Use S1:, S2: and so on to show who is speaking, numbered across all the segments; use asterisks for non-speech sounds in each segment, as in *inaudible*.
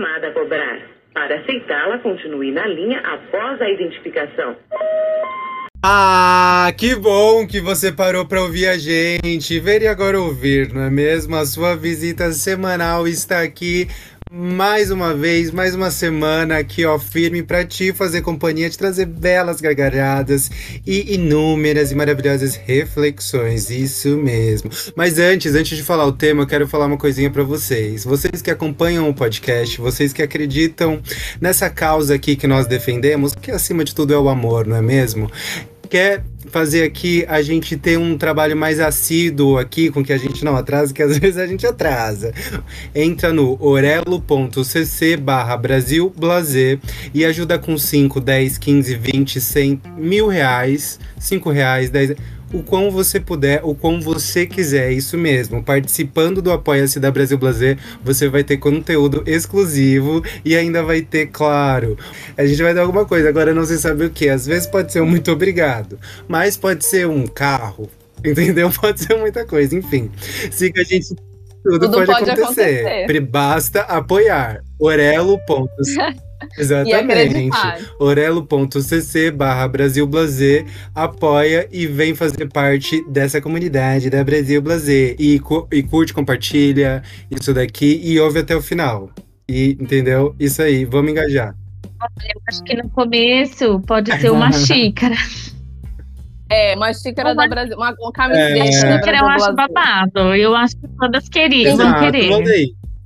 S1: chamada a cobrar. Para aceitá-la, continue na linha após a identificação.
S2: Ah, que bom que você parou para ouvir a gente. Ver e agora ouvir, não é mesmo? A sua visita semanal está aqui mais uma vez, mais uma semana aqui, ó, firme para ti fazer companhia, te trazer belas gargalhadas e inúmeras e maravilhosas reflexões. Isso mesmo. Mas antes, antes de falar o tema, eu quero falar uma coisinha para vocês. Vocês que acompanham o podcast, vocês que acreditam nessa causa aqui que nós defendemos, que acima de tudo é o amor, não é mesmo? quer fazer aqui a gente ter um trabalho mais assíduo aqui, com que a gente não atrasa, que às *laughs* vezes a gente atrasa. Entra no orelo.cc barra Brasil e ajuda com 5, 10, 15, 20, 100, mil reais, 5 reais, 10 o quão você puder, o quão você quiser, isso mesmo. Participando do Apoia-se da Brasil Blazer, você vai ter conteúdo exclusivo e ainda vai ter, claro, a gente vai dar alguma coisa, agora não se sabe o que. Às vezes pode ser um muito obrigado, mas pode ser um carro, *laughs* entendeu? Pode ser muita coisa, enfim. Siga a gente tudo, tudo pode, pode acontecer. acontecer. Basta apoiar. Orelo.com *laughs* Exatamente. Orelo.cc barra Brasil Blazer apoia e vem fazer parte dessa comunidade da Brasil Blazer. E, cu e curte, compartilha isso daqui e ouve até o final. E entendeu? Isso aí, vamos engajar.
S3: Eu acho que no começo pode ser uma *laughs* xícara.
S4: É, uma xícara uma... da Brasil, uma, uma camiseta é... da
S3: Brasil. Eu acho babado. Eu acho que todas queriam, vão querer.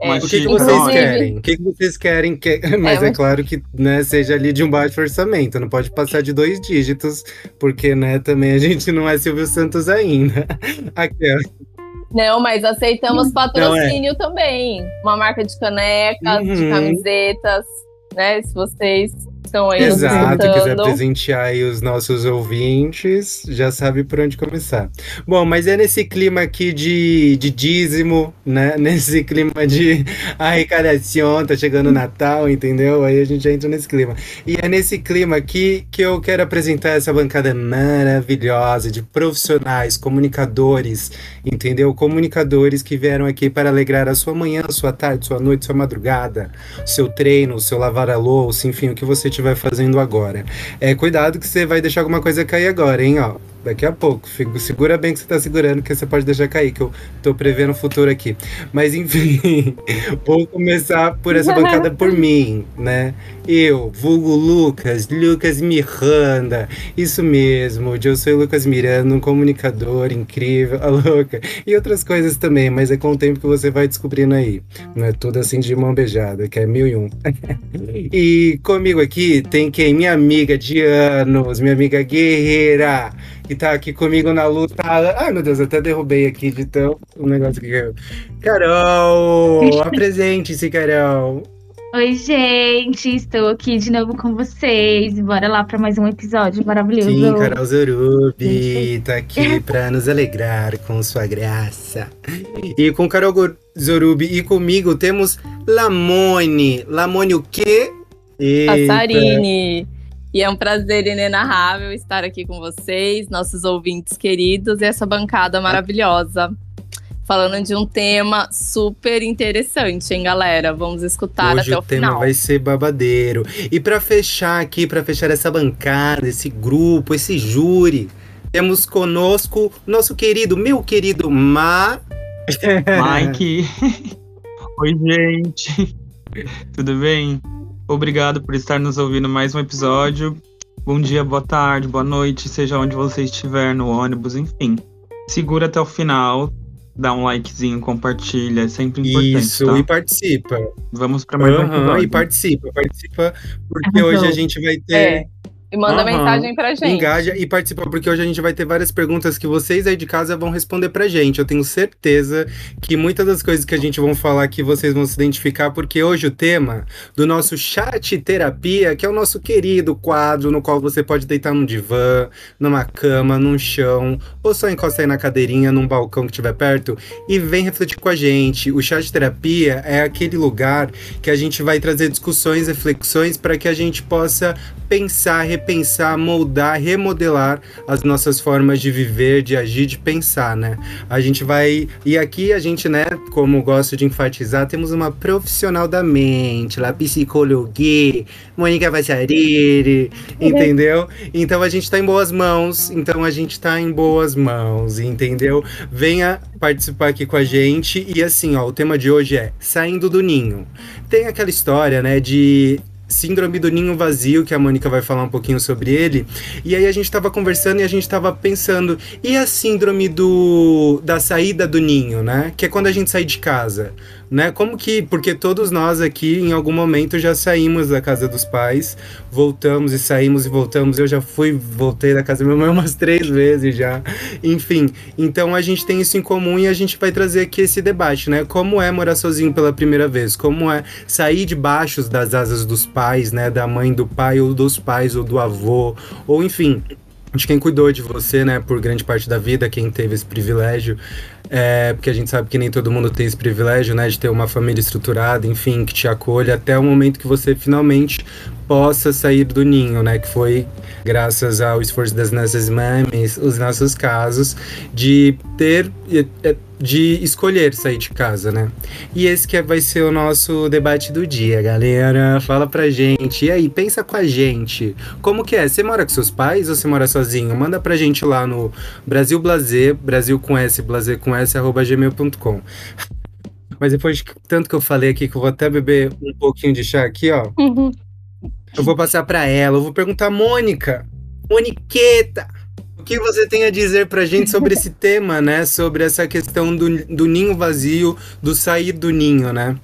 S2: É, o que, que vocês querem? O que, que vocês querem? Que... Mas é, é claro que né, seja ali de um baixo orçamento, não pode passar de dois dígitos, porque né, também a gente não é Silvio Santos ainda. *laughs* Aquela.
S4: Não, mas aceitamos patrocínio é. também. Uma marca de canecas, uhum. de camisetas, né? Se vocês estão aí
S2: Exato, quiser presentear aí os nossos ouvintes, já sabe por onde começar. Bom, mas é nesse clima aqui de, de dízimo, né? *laughs* Nesse clima de arrecadação, tá chegando o Natal, entendeu? Aí a gente já entra nesse clima. E é nesse clima aqui que eu quero apresentar essa bancada maravilhosa de profissionais, comunicadores, entendeu? Comunicadores que vieram aqui para alegrar a sua manhã, a sua tarde, sua noite, sua madrugada, seu treino, seu lavar a louça, enfim, o que você estiver fazendo agora. É, cuidado que você vai deixar alguma coisa cair agora, hein, ó. Daqui a pouco. Segura bem que você tá segurando, que você pode deixar cair, que eu tô prevendo o futuro aqui. Mas enfim, *laughs* vou começar por essa bancada por *laughs* mim, né? Eu, vulgo Lucas, Lucas Miranda. Isso mesmo, eu sou Lucas Miranda, um comunicador incrível, *laughs* a louca. E outras coisas também, mas é com o tempo que você vai descobrindo aí. Não é tudo assim de mão beijada, que é mil e um. e comigo aqui tem quem? Minha amiga de anos, minha amiga guerreira que tá aqui comigo na luta. Ai, meu Deus, eu até derrubei aqui de tão um negócio que eu. Carol! *laughs* Apresente-se, Carol!
S3: Oi, gente, estou aqui de novo com vocês. Bora lá para mais um episódio maravilhoso.
S2: Sim, Carol Zorubi tá aqui para nos alegrar com sua graça. E com Carol Zorubi e comigo temos Lamone. Lamone o quê?
S4: Passarini. E é um prazer inenarrável estar aqui com vocês, nossos ouvintes queridos, e essa bancada maravilhosa. Falando de um tema super interessante, hein, galera? Vamos escutar
S2: Hoje
S4: até o,
S2: o tema vai ser babadeiro. E para fechar aqui, para fechar essa bancada, esse grupo, esse júri, temos conosco nosso querido, meu querido Ma. *laughs*
S5: Mike. *laughs* Oi, gente. Tudo bem? Obrigado por estar nos ouvindo mais um episódio. Bom dia, boa tarde, boa noite, seja onde você estiver, no ônibus, enfim. Segura até o final, dá um likezinho, compartilha, é sempre importante.
S2: Isso,
S5: tá?
S2: e participa.
S5: Vamos para mais
S2: uhum,
S5: um episódio.
S2: E participa, participa, porque hoje a gente vai ter. É
S4: e manda uhum. mensagem pra gente.
S2: Engaja e participa, porque hoje a gente vai ter várias perguntas que vocês aí de casa vão responder pra gente. Eu tenho certeza que muitas das coisas que a gente vão falar aqui vocês vão se identificar, porque hoje o tema do nosso chat terapia, que é o nosso querido quadro no qual você pode deitar num divã, numa cama, num chão, ou só encostar aí na cadeirinha, num balcão que estiver perto e vem refletir com a gente. O chat terapia é aquele lugar que a gente vai trazer discussões, reflexões para que a gente possa pensar, repensar, moldar, remodelar as nossas formas de viver, de agir, de pensar, né? A gente vai. E aqui a gente, né, como gosto de enfatizar, temos uma profissional da mente, lá, psicologia, Mônica Vachariri, entendeu? Então a gente tá em boas mãos, então a gente tá em boas mãos, entendeu? Venha participar aqui com a gente. E assim, ó, o tema de hoje é Saindo do Ninho. Tem aquela história, né, de Síndrome do Ninho Vazio, que a Mônica vai falar um pouquinho sobre ele. E aí a gente estava conversando e a gente estava pensando, e a síndrome do da saída do ninho, né? Que é quando a gente sai de casa né? Como que, porque todos nós aqui em algum momento já saímos da casa dos pais, voltamos e saímos e voltamos. Eu já fui, voltei da casa da minha mãe umas três vezes já. Enfim, então a gente tem isso em comum e a gente vai trazer aqui esse debate, né? Como é morar sozinho pela primeira vez? Como é sair debaixo das asas dos pais, né? Da mãe, do pai ou dos pais ou do avô, ou enfim, de quem cuidou de você, né, por grande parte da vida, quem teve esse privilégio, é, porque a gente sabe que nem todo mundo tem esse privilégio, né, de ter uma família estruturada, enfim, que te acolhe até o momento que você finalmente possa sair do ninho, né, que foi graças ao esforço das nossas mães, os nossos casos, de ter, de escolher sair de casa, né. E esse que vai ser o nosso debate do dia, galera. Fala pra gente. E aí, pensa com a gente. Como que é? Você mora com seus pais ou você mora sozinho? Manda pra gente lá no Brasil Blazer, Brasil com S, Blazer com S, arroba gmail.com. Mas depois de tanto que eu falei aqui, que eu vou até beber um pouquinho de chá aqui, ó.
S4: Uhum.
S2: Eu vou passar para ela, eu vou perguntar, Mônica, Moniqueta, que você tem a dizer pra gente sobre esse *laughs* tema, né? Sobre essa questão do, do ninho vazio, do sair do ninho, né?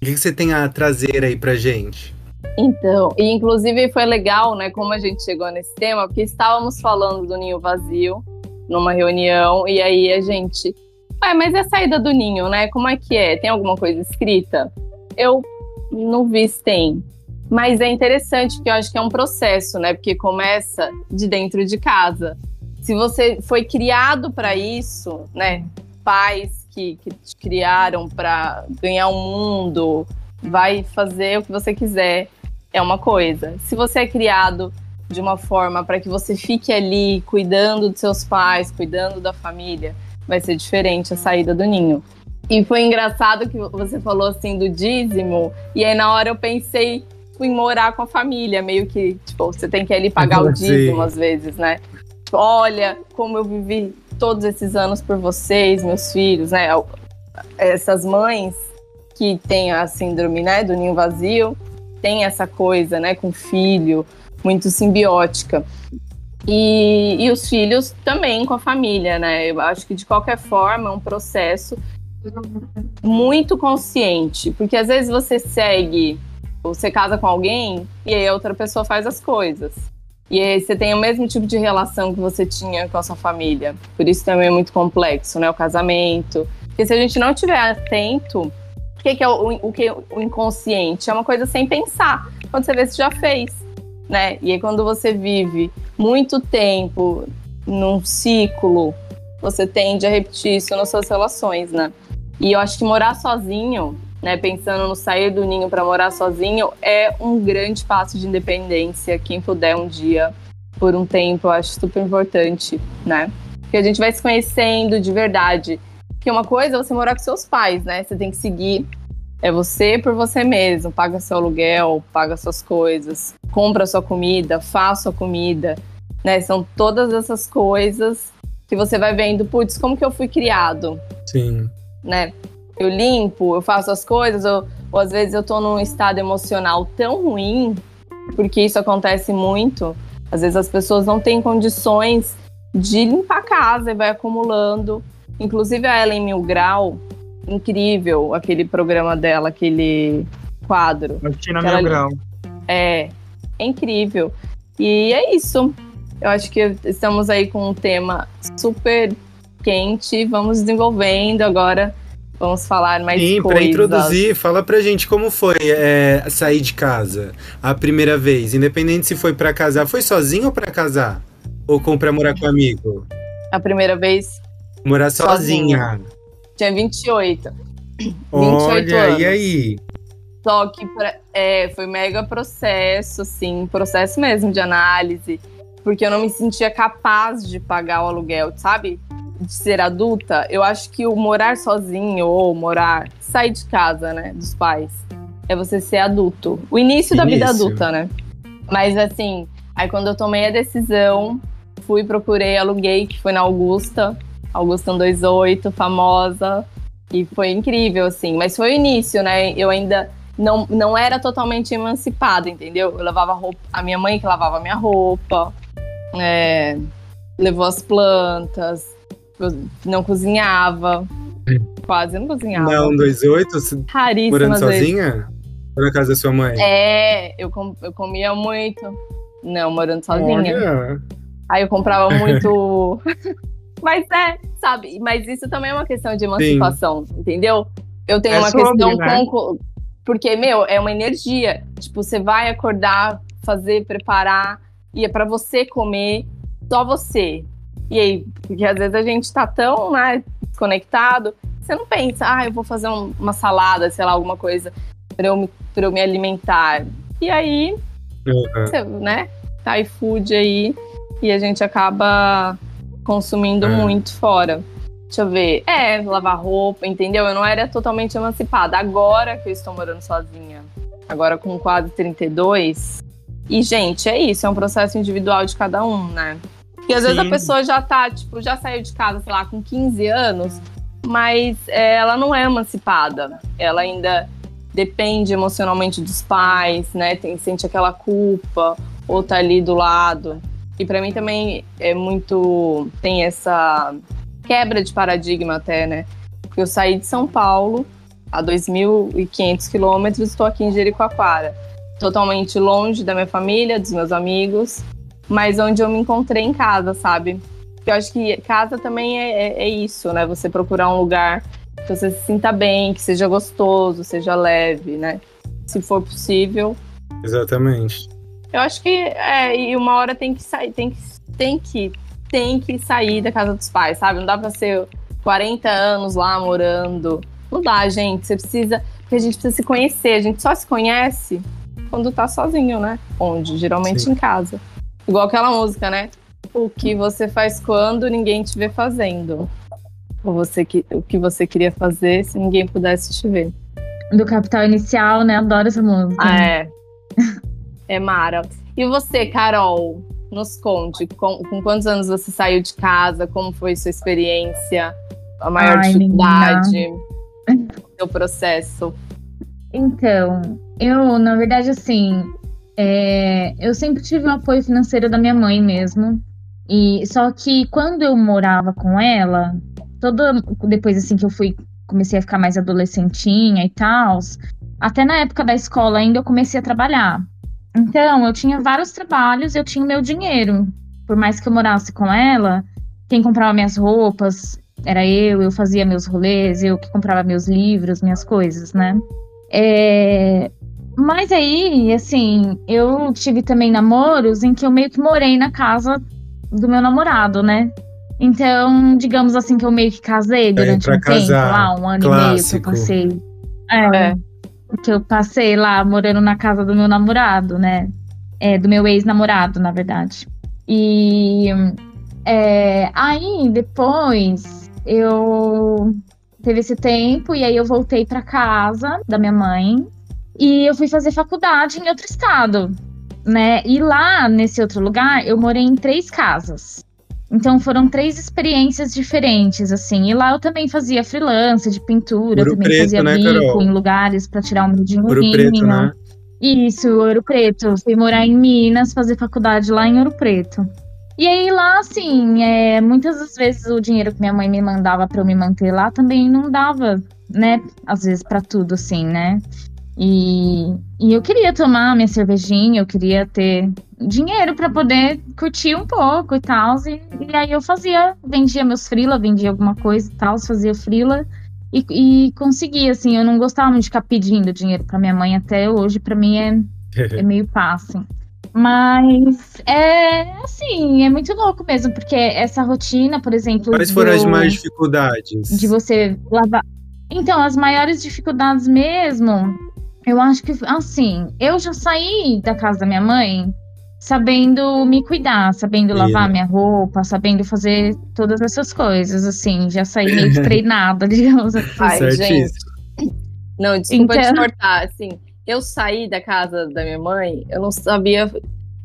S2: O que você tem a trazer aí pra gente?
S4: Então, e inclusive foi legal, né, como a gente chegou nesse tema, porque estávamos falando do ninho vazio numa reunião, e aí a gente. Ué, mas é a saída do ninho, né? Como é que é? Tem alguma coisa escrita? Eu não vi se tem. Mas é interessante porque eu acho que é um processo, né? Porque começa de dentro de casa. Se você foi criado para isso, né? Pais que, que te criaram para ganhar o um mundo, vai fazer o que você quiser, é uma coisa. Se você é criado de uma forma para que você fique ali cuidando dos seus pais, cuidando da família, vai ser diferente a saída do ninho. E foi engraçado que você falou assim do dízimo, e aí na hora eu pensei em morar com a família, meio que, tipo, você tem que ali pagar o dízimo às vezes, né? Olha como eu vivi todos esses anos por vocês, meus filhos, né? Essas mães que têm a síndrome, né, do ninho vazio, tem essa coisa, né, com filho, muito simbiótica. E, e os filhos também com a família, né? Eu acho que de qualquer forma é um processo muito consciente, porque às vezes você segue você casa com alguém e aí a outra pessoa faz as coisas. E aí você tem o mesmo tipo de relação que você tinha com a sua família. Por isso também é muito complexo, né? O casamento. Porque se a gente não estiver atento, o que, é o, o, que, o inconsciente? É uma coisa sem pensar. Quando você vê, você já fez. Né? E aí quando você vive muito tempo num ciclo, você tende a repetir isso nas suas relações, né? E eu acho que morar sozinho né, pensando no sair do ninho para morar sozinho, é um grande passo de independência. Quem puder um dia, por um tempo, eu acho super importante, né? Porque a gente vai se conhecendo de verdade. Porque uma coisa é você morar com seus pais, né? Você tem que seguir. É você por você mesmo. Paga seu aluguel, paga suas coisas, compra sua comida, faz sua comida. Né? São todas essas coisas que você vai vendo, putz, como que eu fui criado?
S2: Sim.
S4: Né? Eu limpo, eu faço as coisas, ou, ou às vezes eu tô num estado emocional tão ruim, porque isso acontece muito. Às vezes as pessoas não têm condições de limpar a casa e vai acumulando. Inclusive a Ellen Milgrau, incrível aquele programa dela, aquele quadro.
S5: Martina Milgrau.
S4: É, é incrível. E é isso. Eu acho que estamos aí com um tema super quente, vamos desenvolvendo agora Vamos falar mais Sim,
S2: para introduzir, fala pra gente como foi é, sair de casa a primeira vez, independente se foi para casar, foi sozinho ou para casar? Ou com pra morar com amigo?
S4: A primeira vez
S2: morar sozinha. sozinha.
S4: Tinha 28.
S2: 28 Olha, anos. e aí?
S4: Só que pra- é, foi mega processo, assim, processo mesmo de análise, porque eu não me sentia capaz de pagar o aluguel, sabe? De ser adulta. Eu acho que o morar sozinho ou morar, sair de casa, né, dos pais, é você ser adulto. O início, da vida
S2: Início.
S4: adulta, né? Mas assim, aí quando eu tomei a decisão, fui, procurei, aluguei, que foi na Augusta, Augusta 128, famosa. E foi incrível, assim. Mas foi o início, né? Eu ainda não, não era totalmente emancipada, entendeu? Eu lavava roupa. A minha mãe que lavava a minha roupa. é, levou as plantas. Não cozinhava. Quase não cozinhava.
S2: Não, 28, você
S4: Raríssimas
S2: morando
S4: vezes.
S2: sozinha? Ou na casa da sua mãe?
S4: É, eu, com- eu comia muito. Não, morando sozinha.
S2: Olha.
S4: Aí eu comprava muito. *laughs* Mas é, sabe? Mas isso também é uma questão de emancipação, entendeu? Eu tenho
S5: É
S4: uma
S5: sobre,
S4: questão
S5: né?
S4: com. Porque, meu, é uma energia. Tipo, você vai acordar, fazer, preparar, e é pra você comer, só você. E aí, porque às vezes a gente tá tão, né, desconectado, você não pensa, ah, eu vou fazer um- uma salada, sei lá, alguma coisa pra eu, me- pra eu me alimentar. E aí,
S2: Uhum.
S4: você, né? Tá iFood aí e a gente acaba consumindo
S2: É.
S4: muito fora. Deixa eu ver. É, lavar roupa, entendeu? Eu não era totalmente emancipada. Agora que eu estou morando sozinha, agora com quase 32. E, gente, é isso, é um processo individual de cada um, né? Porque às vezes a
S5: Sim.
S4: pessoa já tá, tipo, já saiu de casa, sei lá, com 15 anos, mas é, ela não é emancipada. Ela ainda depende emocionalmente dos pais, né? Tem, sente aquela culpa, ou tá ali do lado. E pra mim também é muito. tem essa quebra de paradigma até, né? Porque eu saí de São Paulo a 2.500 quilômetros, estou aqui em Jericoacoara. Totalmente longe da minha família, dos meus amigos, mas onde eu me encontrei em casa, sabe? Porque eu acho que casa também é, é- é isso, né? Você procurar um lugar que você se sinta bem, que seja gostoso, seja leve, né? Se for possível.
S2: Exatamente.
S4: Eu acho que é, e uma hora tem que sair, tem que, tem que, tem que sair da casa dos pais, sabe? Não dá pra ser 40 anos lá morando. Não dá, gente. Você precisa. Porque a gente precisa se conhecer. A gente só se conhece quando tá sozinho, né? Onde? Geralmente
S2: Sim.
S4: em casa. Igual aquela música, né? O que você faz quando ninguém te vê fazendo. Ou você que, o que você queria fazer se ninguém pudesse te ver.
S3: Do Capital Inicial, né? Adoro essa música.
S4: Ah, é. É Mara. E você, Carol? Nos conte, com, com quantos anos você saiu de casa? Como foi sua experiência? A maior
S3: Ai,
S4: dificuldade? O seu processo?
S3: Então, eu, na verdade, assim, é, eu sempre tive o apoio financeiro da minha mãe mesmo. E só que quando eu morava com ela, toda depois assim que eu fui comecei a ficar mais adolescentinha e tal, até na época da escola ainda eu comecei a trabalhar. Então, eu tinha vários trabalhos, eu tinha o meu dinheiro. Por mais que eu morasse com ela, quem comprava minhas roupas era eu, eu fazia meus rolês, eu que comprava meus livros, minhas coisas, né? É, Mas aí, assim, eu tive também namoros em que eu meio que morei na casa do meu namorado, né? Então, digamos assim, que eu meio que casei durante um tempo,
S2: casar,
S3: lá, um ano e meio que eu
S2: clássico.
S3: passei. É,
S4: É.
S3: que eu passei lá morando na casa do meu namorado, né? É, do meu ex-namorado, na verdade. E é, aí, depois, eu teve esse tempo e aí eu voltei para casa da minha mãe e eu fui fazer faculdade em outro estado, né? E lá nesse outro lugar eu morei em três casas. Então foram três experiências diferentes, assim. E lá eu também fazia freelance de pintura, eu
S2: Ouro
S3: também
S2: Preto,
S3: fazia
S2: né,
S3: bico
S2: Carol?
S3: em lugares para tirar um dinheirinho.
S2: Ouro Preto, né?
S3: Isso, Ouro Preto. Fui morar em Minas, fazer faculdade lá em Ouro Preto. E aí lá, assim, é, muitas das vezes o dinheiro que minha mãe me mandava para eu me manter lá também não dava, né? Às vezes para tudo, assim, né? E, e eu queria tomar minha cervejinha, eu queria ter dinheiro para poder curtir um pouco e tal. E, e aí eu fazia, vendia meus frila, vendia alguma coisa e tal, fazia frila e, e conseguia, assim. Eu não gostava muito de ficar pedindo dinheiro para minha mãe até hoje, para mim é *laughs* é meio passe. Mas é assim, é muito louco mesmo, porque essa rotina, por exemplo.
S2: Quais foram as
S3: do-
S2: maiores dificuldades?
S3: de você lavar. Então, as maiores dificuldades mesmo eu acho que, assim, eu já saí da casa da minha mãe sabendo me cuidar, sabendo lavar
S2: Sim.
S3: minha roupa, sabendo fazer todas essas coisas, assim, já saí meio que *laughs* treinada, digamos assim.
S4: Ai,
S2: Certíssimo.
S4: Não, desculpa
S3: Então-
S4: te cortar, assim, eu saí da casa da minha mãe, eu não sabia,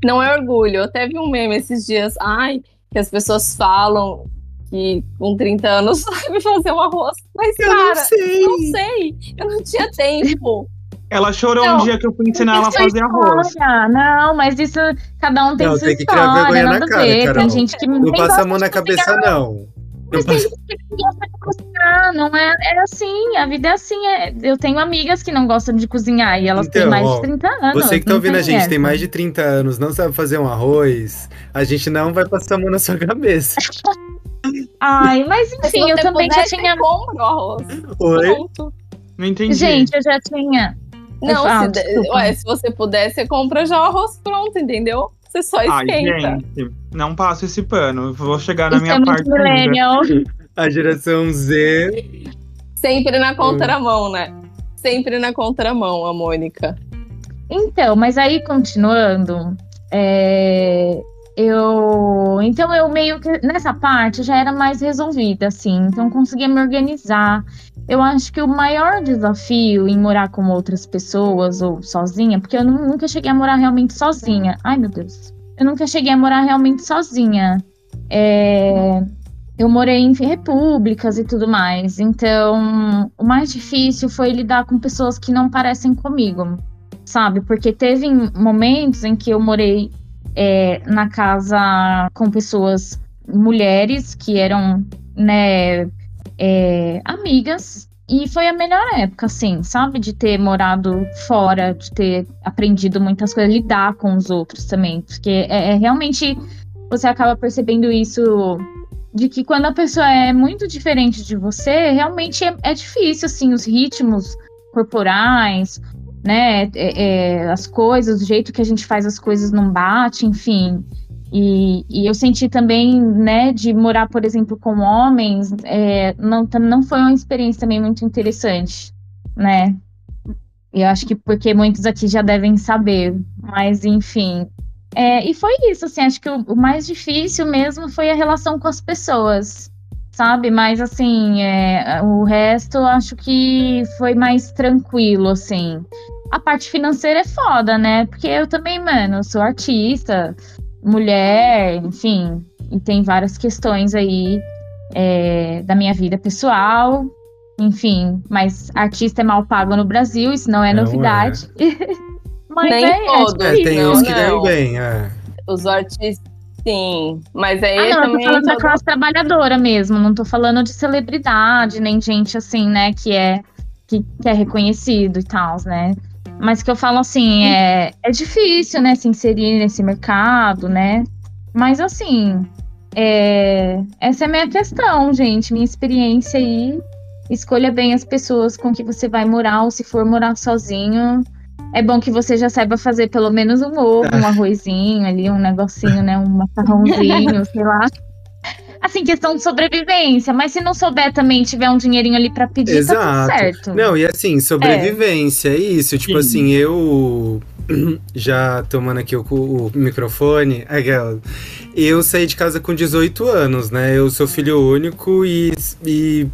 S4: não é orgulho, eu até vi um meme esses dias, ai, que as pessoas falam que com 30 anos *laughs* sabe fazer um arroz, mas
S2: Eu
S4: cara,
S2: não sei.
S4: não sei, eu não tinha tempo.
S5: Ela chorou
S4: Não,
S5: um dia que eu fui ensinar ela a
S3: é
S5: fazer arroz.
S3: história. Não, mas isso, cada um tem
S2: Não,
S3: sua
S2: tem que criar
S3: história,
S2: vergonha na
S3: nada a
S2: cara,
S3: ver.
S2: Carol.
S3: Tem gente que
S2: Não passa a mão na
S3: cozinhar,
S2: cabeça, não.
S3: Mas tem gente que não gosta de cozinhar, não é, é assim, a vida é assim. é- eu tenho amigas que não gostam de cozinhar e elas têm
S2: Então,
S3: mais
S2: ó,
S3: de 30 anos.
S2: Você que tá ouvindo a gente,
S3: essa.
S2: tem mais de 30 anos, não sabe fazer um arroz, a gente não vai passar a mão na sua cabeça. *laughs*
S3: Ai, mas enfim, eu também já tinha.
S4: compra o arroz.
S2: Oi?
S4: Pronto.
S5: Não entendi.
S3: Gente, eu já tinha.
S4: Não,
S3: Ah,
S4: se, ué, se você puder, você compra já o arroz pronto, entendeu? Você só
S5: Ai,
S4: esquenta.
S5: gente, não passo esse pano. Vou chegar na
S3: Isso
S5: minha
S3: é
S5: parte
S3: millennial. *laughs*
S2: A geração Z.
S4: Sempre na contramão, né? Sempre na contramão, a Mônica.
S3: Então, mas aí continuando, é, eu então eu meio que nessa parte já era mais resolvida, assim, então conseguia me organizar. Eu acho que o maior desafio em morar com outras pessoas ou sozinha, porque eu nu- nunca cheguei a morar realmente sozinha. Ai, meu Deus. Eu nunca cheguei a morar realmente sozinha. É, eu morei em repúblicas e tudo mais. Então, o mais difícil foi lidar com pessoas que não parecem comigo sabe? Porque teve momentos em que eu morei é, na casa com pessoas, mulheres que eram, né, é, amigas. E foi a melhor época, assim, sabe? De ter morado fora, de ter aprendido muitas coisas, lidar com os outros também. Porque é, é realmente. Você acaba percebendo isso de que quando a pessoa é muito diferente de você, realmente é, é difícil, assim, os ritmos corporais, né? é, é, as coisas, o jeito que a gente faz as coisas não bate, enfim. E, e eu senti também, né, de morar, por exemplo, com homens, é, não, não foi uma experiência também muito interessante, né? Eu acho que porque muitos aqui já devem saber, mas enfim. É, e foi isso, assim, acho que o, o mais difícil mesmo foi a relação com as pessoas, sabe? Mas assim, é, o resto acho que foi mais tranquilo, assim. A parte financeira é foda, né? Porque eu também, mano, sou artista, mulher, enfim, e tem várias questões aí é, da minha vida pessoal, enfim, mas artista é mal pago no Brasil, isso não é
S2: Não
S3: novidade. *laughs* mas
S4: Nem
S3: é,
S4: todos.
S3: é
S2: É, tem uns que
S4: não.
S2: ganham bem, é.
S4: Os artistas, sim. Mas aí
S3: Ah, não, eu tô
S4: também.
S3: falando da classe trabalhadora mesmo, não tô falando de celebridade, nem gente assim, né, que é, que, que é reconhecido e tal, né? Mas que eu falo assim, é, é difícil, né, se inserir nesse mercado, né? Mas assim, é, essa é a minha questão, gente, minha experiência aí. Escolha bem as pessoas com que você vai morar, ou se for morar sozinho. É bom que você já saiba fazer pelo menos um ovo, *laughs* um arrozinho ali, um negocinho, né? Um macarrãozinho, *laughs* sei lá. Assim, questão de sobrevivência. Mas se não souber também, tiver um dinheirinho ali pra pedir, tá tudo
S2: Exato.
S3: certo.
S2: Não, e assim, sobrevivência, é isso. Tipo
S5: Sim.
S2: assim, eu. *clears throat* Já tomando aqui o, o microfone, aquela, eu saí de casa com 18 anos, né? Eu sou filho único e, e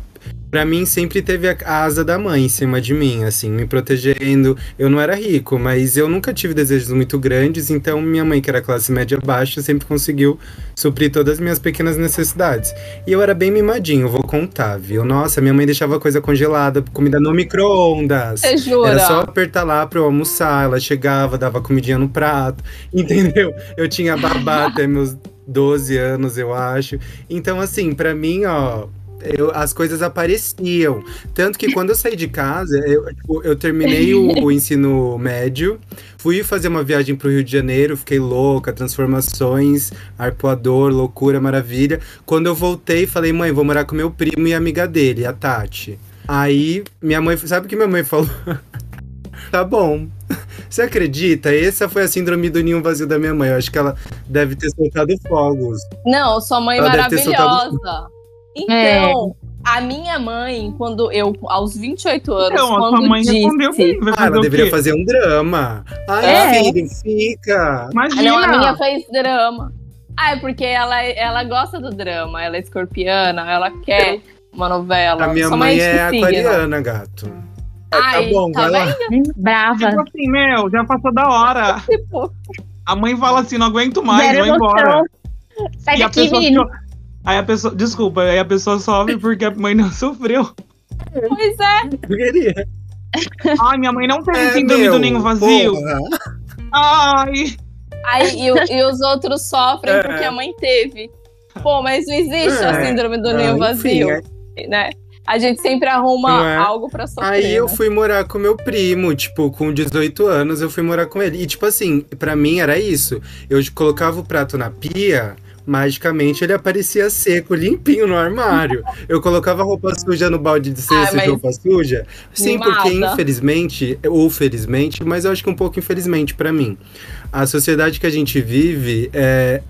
S2: Pra mim sempre teve a asa da mãe em cima de mim, assim, me protegendo. Eu não era rico, mas eu nunca tive desejos muito grandes, então minha mãe, que era classe média baixa, sempre conseguiu suprir todas as minhas pequenas necessidades. E eu era bem mimadinho, vou contar, viu? Nossa, minha mãe deixava coisa congelada, comida no micro-ondas.
S4: Você jura?
S2: Era só apertar lá pra eu almoçar, ela chegava, dava comidinha no prato, *laughs* entendeu? Eu tinha babá até meus 12 anos, eu acho. Então, assim, pra mim, ó, eu- as coisas apareciam. Tanto que quando eu saí de casa, eu, tipo, eu terminei o, o *laughs* ensino médio, fui fazer uma viagem pro Rio de Janeiro, fiquei louca, transformações, arpoador, loucura, maravilha. Quando eu voltei, falei, mãe, vou morar com meu primo e amiga dele, a Tati. Aí, minha mãe, sabe o que minha mãe falou? *laughs* tá bom. *laughs* Você acredita? Essa foi a síndrome do ninho vazio da minha mãe. Eu acho que ela deve ter soltado fogos.
S4: Não, sua mãe
S2: Ela
S4: maravilhosa. Então, A minha mãe, quando eu, aos 28 anos,
S5: Então, a
S4: quando
S5: sua mãe
S4: disse...
S5: respondeu bem. Vai
S2: Ah, ela deveria fazer um drama. Ai,
S4: É.
S2: filho, fica.
S5: Imagina!
S4: não, a minha fez drama. Ah, é porque ela, ela gosta do drama, ela é escorpiana, ela quer uma novela.
S2: A minha
S4: Sua
S2: mãe é
S4: que signo?
S2: aquariana, gato.
S4: Ai,
S2: tá bom,
S4: tá
S2: vai lá.
S3: Brava.
S5: Tipo assim, meu, já passou da hora. *laughs*
S4: Tipo,
S5: A mãe fala assim, não aguento mais,
S3: Zero
S5: vou embora.
S3: Sai
S5: E a
S3: daqui,
S5: pessoa
S3: menino.
S5: Aí a pessoa, desculpa, aí a pessoa sofre porque a mãe não *laughs* sofreu.
S4: pois é.
S2: Eu queria.
S5: Ai, minha mãe não teve
S2: É,
S5: síndrome
S2: meu,
S5: do ninho vazio.
S2: porra.
S5: Ai,
S4: Aí, e, e os outros sofrem
S2: É.
S4: porque a mãe teve. Pô, mas não existe a
S2: É.
S4: síndrome do ninho
S2: enfim,
S4: vazio,
S2: é.
S4: né? A gente sempre arruma
S2: é?
S4: algo pra sofrer.
S2: Aí eu
S4: né?
S2: fui morar com meu primo, tipo, com 18 anos eu fui morar com ele. E tipo assim, pra mim era isso. Eu colocava o prato na pia, magicamente ele aparecia seco, limpinho no armário. Eu colocava roupa suja no balde de cesta
S4: Ah,
S2: de roupa suja. Sim, porque
S4: Mimada.
S2: infelizmente, ou felizmente, mas eu acho que um pouco infelizmente pra mim. A sociedade que a gente vive é,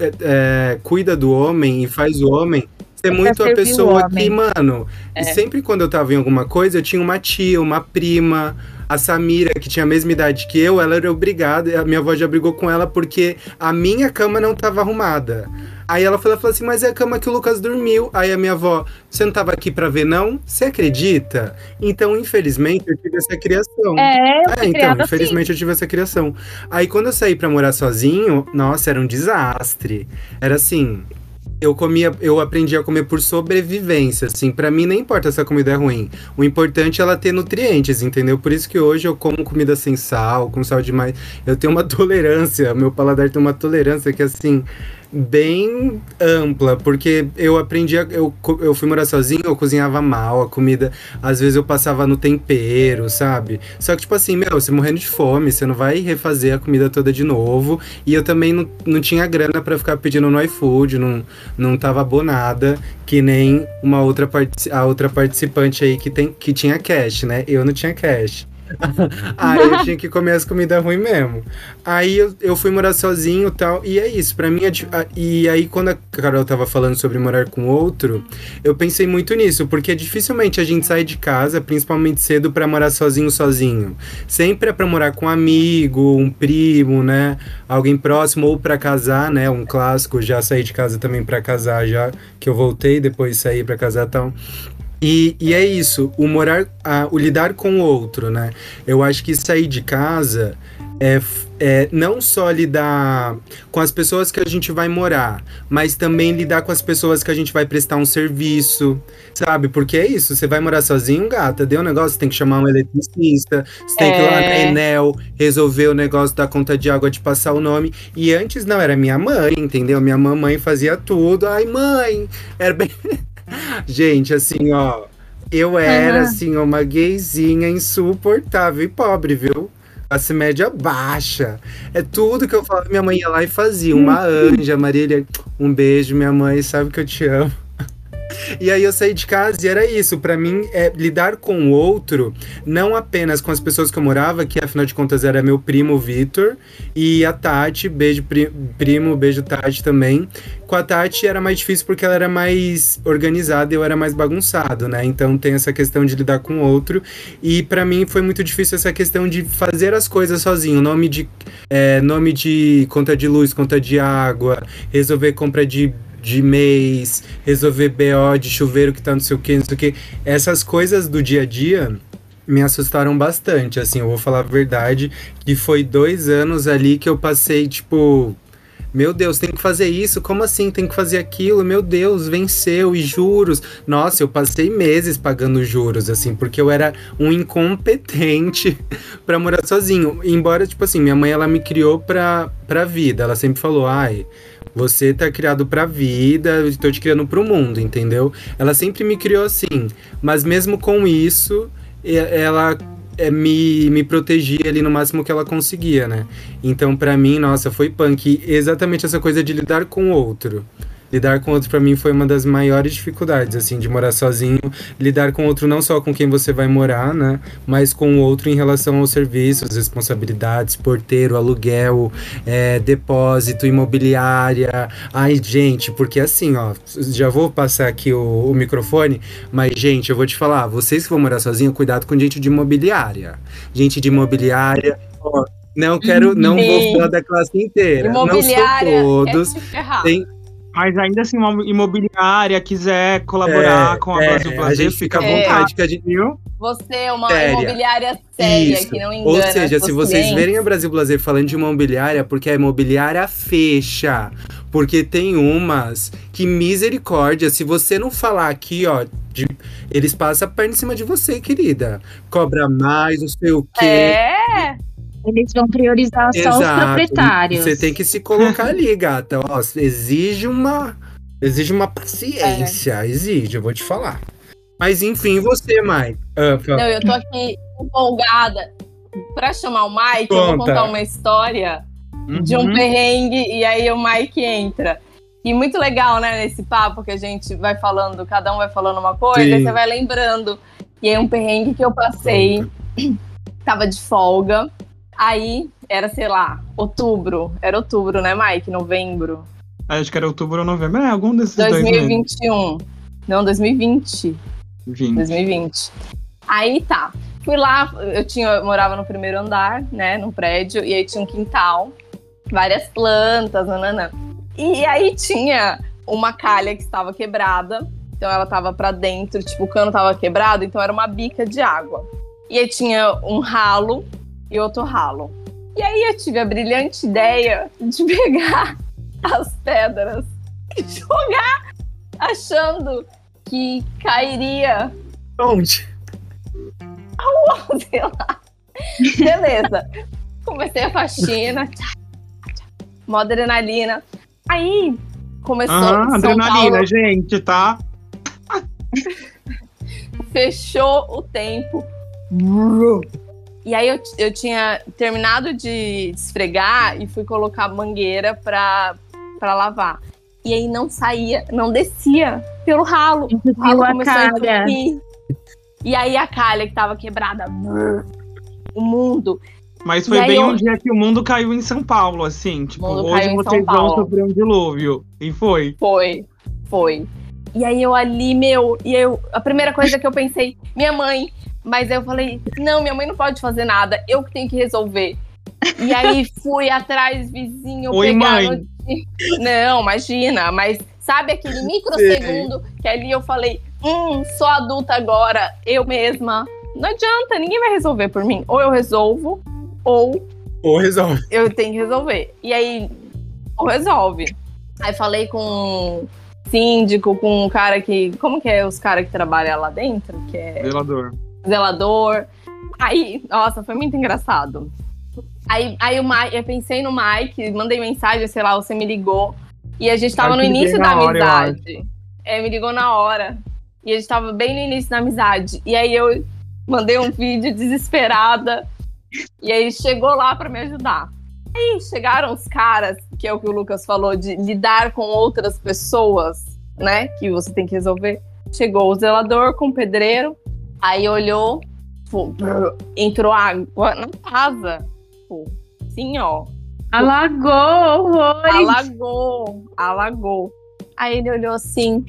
S2: é- é, cuida do homem e faz o homem ser muito a pessoa que, mano,
S4: É.
S2: e sempre quando eu tava em alguma coisa, eu tinha uma tia, uma prima, a Samira, que tinha a mesma idade que eu, ela era obrigada, a minha avó já brigou com ela porque a minha cama não tava arrumada. Aí ela falou, falou assim, mas é a cama que o Lucas dormiu. Aí a minha avó, você não tava aqui pra ver, não? Você acredita? Então, infelizmente, eu tive essa criação.
S3: É, eu
S2: É, então,
S3: criada assim.
S2: infelizmente eu tive essa criação. Aí quando eu saí pra morar sozinho, nossa, era um desastre. Era assim, eu comia, eu aprendi a comer por sobrevivência, assim. Pra mim nem importa se a comida é ruim. O importante é ela ter nutrientes, entendeu? Por isso que hoje eu como comida sem sal, com sal demais. Eu tenho uma *laughs* tolerância, meu paladar tem uma tolerância que assim bem ampla, porque eu aprendi, a, eu, eu fui morar sozinho, eu cozinhava mal a comida, às vezes eu passava no tempero, sabe? Só que, tipo assim, meu, você morrendo de fome, você não vai refazer a comida toda de novo, e eu também não, não tinha grana pra ficar pedindo no iFood, não, não tava abonada, que nem uma outra, a outra participante aí que, tem, que tinha cash, né? Eu não tinha cash. *laughs* Aí eu tinha que comer as comidas ruins mesmo. Aí eu, eu fui morar sozinho e tal, e é isso. Pra mim, é e aí quando a Carol tava falando sobre morar com outro, eu pensei muito nisso, porque dificilmente a gente sai de casa, principalmente cedo, pra morar sozinho, sozinho. Sempre é pra morar com um amigo, um primo, né? Alguém próximo, ou pra casar, né? Um clássico, já saí de casa também pra casar, já que eu voltei, depois saí pra casar e tal. E, e é isso, o morar, a- o lidar com o outro, né? Eu acho que sair de casa é, é não só lidar com as pessoas que a gente vai morar, mas também lidar com as pessoas que a gente vai prestar um serviço, sabe? Porque é isso, você vai morar sozinho, gata, deu um negócio, você tem que chamar um eletricista, você tem que ir lá na
S4: É.
S2: Enel, resolver o negócio da conta de água de passar o nome. E antes não, era minha mãe, entendeu? Minha mamãe fazia tudo. Ai, mãe, era bem. Gente, assim, ó. Eu era,
S3: Aham.
S2: assim, uma gayzinha insuportável e pobre, viu? Classe média baixa. É tudo que eu falo. Minha mãe ia lá e fazia. Uma anja, Marília. Um beijo, minha mãe. Sabe que eu te amo. *laughs* E aí eu saí de casa e era isso. Pra mim, é lidar com o outro, não apenas com as pessoas que eu morava, que afinal de contas era meu primo Vitor, e a Tati, beijo pri- primo, beijo Tati também. Com a Tati era mais difícil porque ela era mais organizada e eu era mais bagunçado, né? Então tem essa questão de lidar com o outro. E pra mim foi muito difícil essa questão de fazer as coisas sozinho. Nome de, é, nome de conta de luz, conta de água, resolver compra de de mês, resolver BO de chuveiro que tá não sei o que, não sei o que. Essas coisas do dia a dia me assustaram bastante, assim, eu vou falar a verdade, que foi dois anos ali que eu passei, tipo, meu Deus, tem que fazer isso? Como assim? Tem que fazer aquilo? Meu Deus, venceu e juros. Nossa, eu passei meses pagando juros, assim, porque eu era um incompetente *laughs* pra morar sozinho. Embora, tipo assim, minha mãe, ela me criou pra, pra vida. Ela sempre falou, ai, você tá criado pra vida, eu tô te criando pro mundo, entendeu? Ela sempre me criou assim. Mas mesmo com isso, ela é, me, me protegia ali no máximo que ela conseguia, né? Então, pra mim, nossa, foi punk. Exatamente essa coisa de lidar com o outro. Lidar com outro para mim foi uma das maiores dificuldades, assim, de morar sozinho. Lidar com outro não só com quem você vai morar, né? Mas com o outro em relação aos serviços, responsabilidades, porteiro, aluguel, é, depósito, imobiliária. Ai, gente, porque assim, ó, já vou passar aqui o, o microfone, mas, gente, eu vou te falar, vocês que vão morar sozinho, cuidado com gente de imobiliária. Gente de imobiliária. ó, não quero, não vou
S4: Sim.
S2: falar da classe inteira. Não sou
S4: Imobiliária
S2: todos.
S4: é.
S2: Tem,
S5: Mas ainda assim, uma imobiliária quiser colaborar
S2: É,
S5: com a
S2: é,
S5: Brasil
S2: a
S5: Brasil,
S2: gente fica à
S4: É.
S2: vontade que a gente
S5: viu?
S4: Você é uma
S2: Séria.
S4: imobiliária séria
S2: Isso.
S4: que não engana
S2: Ou seja, se vocês
S4: clientes.
S2: verem a Brasil Blazer falando de imobiliária, porque a imobiliária fecha. Porque tem umas que misericórdia, se você não falar aqui, ó, de- eles passam a perna em cima de você, querida. Cobra mais, não sei o quê.
S4: É,
S3: Eles vão priorizar só os proprietários.
S2: Você tem que se colocar ali, gata. Ó, exige uma. Exige uma paciência.
S4: É.
S2: Exige, eu vou te falar. Mas enfim, você, Mike. Ah,
S4: não, eu tô aqui empolgada pra chamar o Mike, eu vou
S2: Conta.
S4: contar uma história de um
S5: Uhum.
S4: perrengue e aí o Mike entra. E muito legal, né, nesse papo que a gente vai falando, cada um vai falando uma coisa,
S2: Sim.
S4: você vai lembrando. E aí um perrengue que eu passei, tava de folga, aí era, sei lá, outubro, era outubro, né, Mike? Novembro.
S5: Acho que era outubro ou novembro. É, algum desses dois meses.
S4: 2021. Não, 2020.
S5: 20.
S4: 2020. Aí tá. Fui lá, eu tinha, eu morava no primeiro andar, né, num prédio, e aí tinha um quintal, várias plantas, nananã. E aí tinha uma calha que estava quebrada, então ela tava pra dentro, tipo, o cano tava quebrado, então era uma bica de água. E aí tinha um ralo e outro ralo. E aí eu tive a brilhante ideia de *laughs* pegar as pedras e *laughs* jogar, achando que cairia
S2: Onde?
S4: sei lá. Beleza. Comecei a faxina. Mó adrenalina. Aí começou. São
S5: adrenalina,
S4: Paulo
S5: gente, tá?
S4: fechou o tempo. E aí eu, eu tinha terminado de esfregar e fui colocar mangueira pra, pra lavar. E aí não saía, não descia pelo ralo. O ralo
S3: a
S4: começou a
S3: calha.
S4: entupir. E aí a calha que tava quebrada. O mundo.
S5: Mas foi bem
S4: eu-
S5: um dia que o mundo caiu em São Paulo, assim. Tipo, hoje vocês vão sofrer um dilúvio. E foi.
S4: Foi, foi. E aí eu ali, meu, e eu, a primeira coisa que eu pensei, minha mãe, mas aí eu falei, não, minha mãe não pode fazer nada, eu que tenho que resolver. E aí fui atrás, vizinho,
S5: Oi,
S4: pegar
S5: mãe.
S4: Não, imagina, mas sabe aquele *laughs* microsegundo que ali eu falei, hum, sou adulta agora, eu mesma. Não adianta, ninguém vai resolver por mim. Ou eu resolvo, ou
S2: Ou resolve.
S4: eu tenho que resolver. E aí, ou resolve. Aí falei com um síndico, com um cara que. Como que é os caras que trabalham lá dentro? Que é
S5: Zelador.
S4: Zelador. Aí, nossa, foi muito engraçado. Aí, aí o Mike, eu pensei no Mike, mandei mensagem, sei lá, você me ligou. E a gente tava no início da
S5: hora,
S4: amizade. É, me ligou na hora. E a gente tava bem no início da amizade. E aí eu mandei um vídeo desesperada. E aí chegou lá pra me ajudar. Aí chegaram os caras, que é o que o Lucas falou, de lidar com outras pessoas, né? Que você tem que resolver. Chegou o zelador com o pedreiro, aí olhou, pô, brrr, entrou água na casa. Pô, assim, ó.
S3: Alagou, horrores.
S4: Alagou, alagou. Aí ele olhou assim,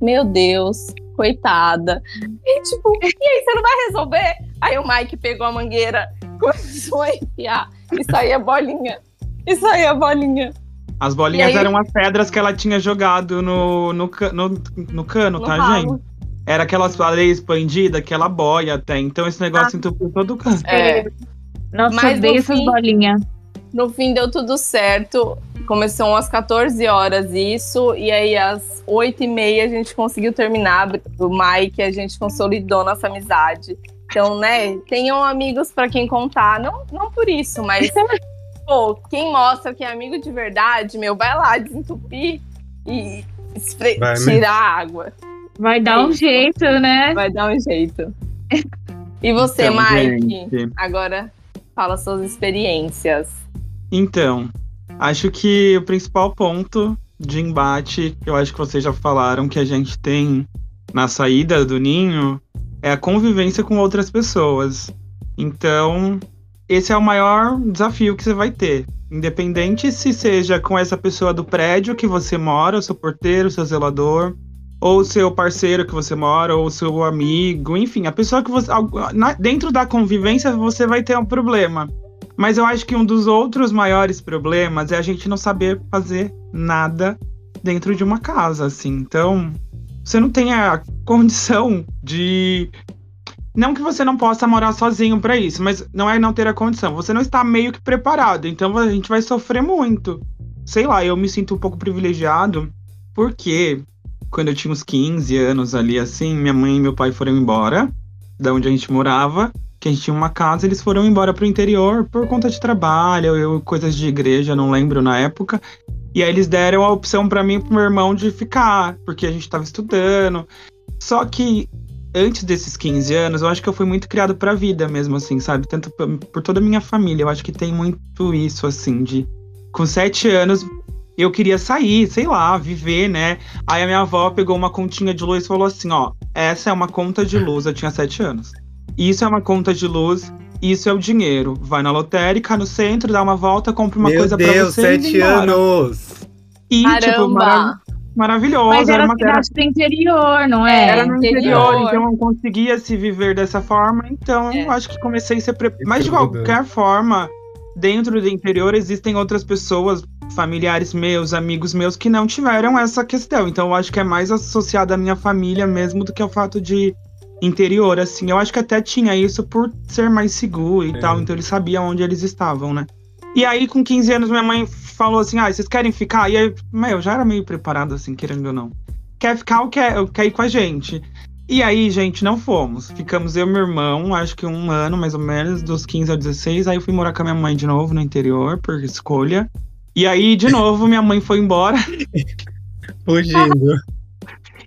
S4: meu Deus, coitada. E tipo, e aí, você não vai resolver? Aí o Mike pegou a mangueira, começou a enfiar e saía bolinha. E saía bolinha.
S5: As bolinhas
S4: aí-
S5: eram as pedras que ela tinha jogado no, no, no, no cano,
S4: No
S5: tá,
S4: ralo.
S5: gente? Era aquelas areia expandida, aquela boia até. Então esse negócio entupiu todo o canto.
S4: É,
S3: Nossa,
S4: Mas
S3: odeio
S4: no
S3: essas bolinhas.
S4: no fim deu tudo certo. Começou às 14 horas isso, e aí às 8 e meia a gente conseguiu terminar o Mike, a gente consolidou nossa amizade. Então, né, tenham amigos pra quem contar, não, não por isso, mas *laughs* pô, quem mostra que é amigo de verdade, meu, vai lá desentupir e
S2: né?
S4: tirar a água.
S3: Vai dar
S4: É
S3: um jeito, né?
S4: Vai dar um jeito. *laughs* E você,
S5: Então,
S4: Mike?
S5: gente.
S4: Agora fala suas experiências.
S5: Então, acho que o principal ponto de embate, que eu acho que vocês já falaram que a gente tem na saída do ninho, é a convivência com outras pessoas. Então, esse é o maior desafio que você vai ter. Independente se seja com essa pessoa do prédio que você mora, o seu porteiro, o seu zelador, ou seu parceiro que você mora, ou seu amigo, enfim, a pessoa que você. Dentro da convivência você vai ter um problema. Mas eu acho que um dos outros maiores problemas é a gente não saber fazer nada dentro de uma casa, assim. Então, você não tem a condição de. Não que você não possa morar sozinho para isso, mas não é não ter a condição. Você não está meio que preparado, então a gente vai sofrer muito. Sei lá, eu me sinto um pouco privilegiado, porque quando eu tinha uns 15 anos ali, assim, minha mãe e meu pai foram embora da onde a gente morava que a gente tinha uma casa, eles foram embora pro interior por conta de trabalho, eu, coisas de igreja, não lembro na época. E aí eles deram a opção para mim e pro meu irmão de ficar, porque a gente tava estudando. Só que antes desses 15 anos, eu acho que eu fui muito criado pra vida mesmo, assim, sabe? Tanto por toda a minha família. Eu acho que tem muito isso, assim, de. Com sete anos, eu queria sair, sei lá, viver, né? Aí a minha avó pegou uma continha de luz e falou assim: ó, essa é uma conta de luz. Eu tinha sete anos. Isso é uma conta de luz, isso é o dinheiro. Vai na lotérica, no centro, dá uma volta, compra uma
S2: Meu
S5: coisa
S2: Deus,
S5: pra você.
S2: sete
S5: e
S2: anos!
S5: E,
S4: Caramba!
S5: tipo, marav maravilhoso.
S3: Mas era
S5: uma
S3: cidade do interior, não é?
S5: era no interior,
S4: interior.
S5: então eu não conseguia se viver dessa forma, então
S4: É.
S5: eu acho que comecei a ser preparado. Mas de
S2: tudo.
S5: qualquer forma, dentro do interior existem outras pessoas, familiares meus, amigos meus, que não tiveram essa questão. Então eu acho que é mais associado à minha família mesmo do que ao fato de interior, assim. Eu acho que até tinha isso por ser mais seguro e
S2: É.
S5: tal, então eles sabiam onde eles estavam, né? E aí, com 15 anos, minha mãe falou assim: ah, vocês querem ficar? E aí, meu, eu já era meio preparado, assim, querendo ou não. Quer ficar ou quer, quer ir com a gente? E aí, gente, não fomos. Ficamos eu e meu irmão, acho que um ano mais ou menos, dos 15 aos 16. Aí eu fui morar com a minha mãe de novo no interior, por escolha. E aí, de novo, minha mãe foi embora. *laughs*
S2: Fugindo.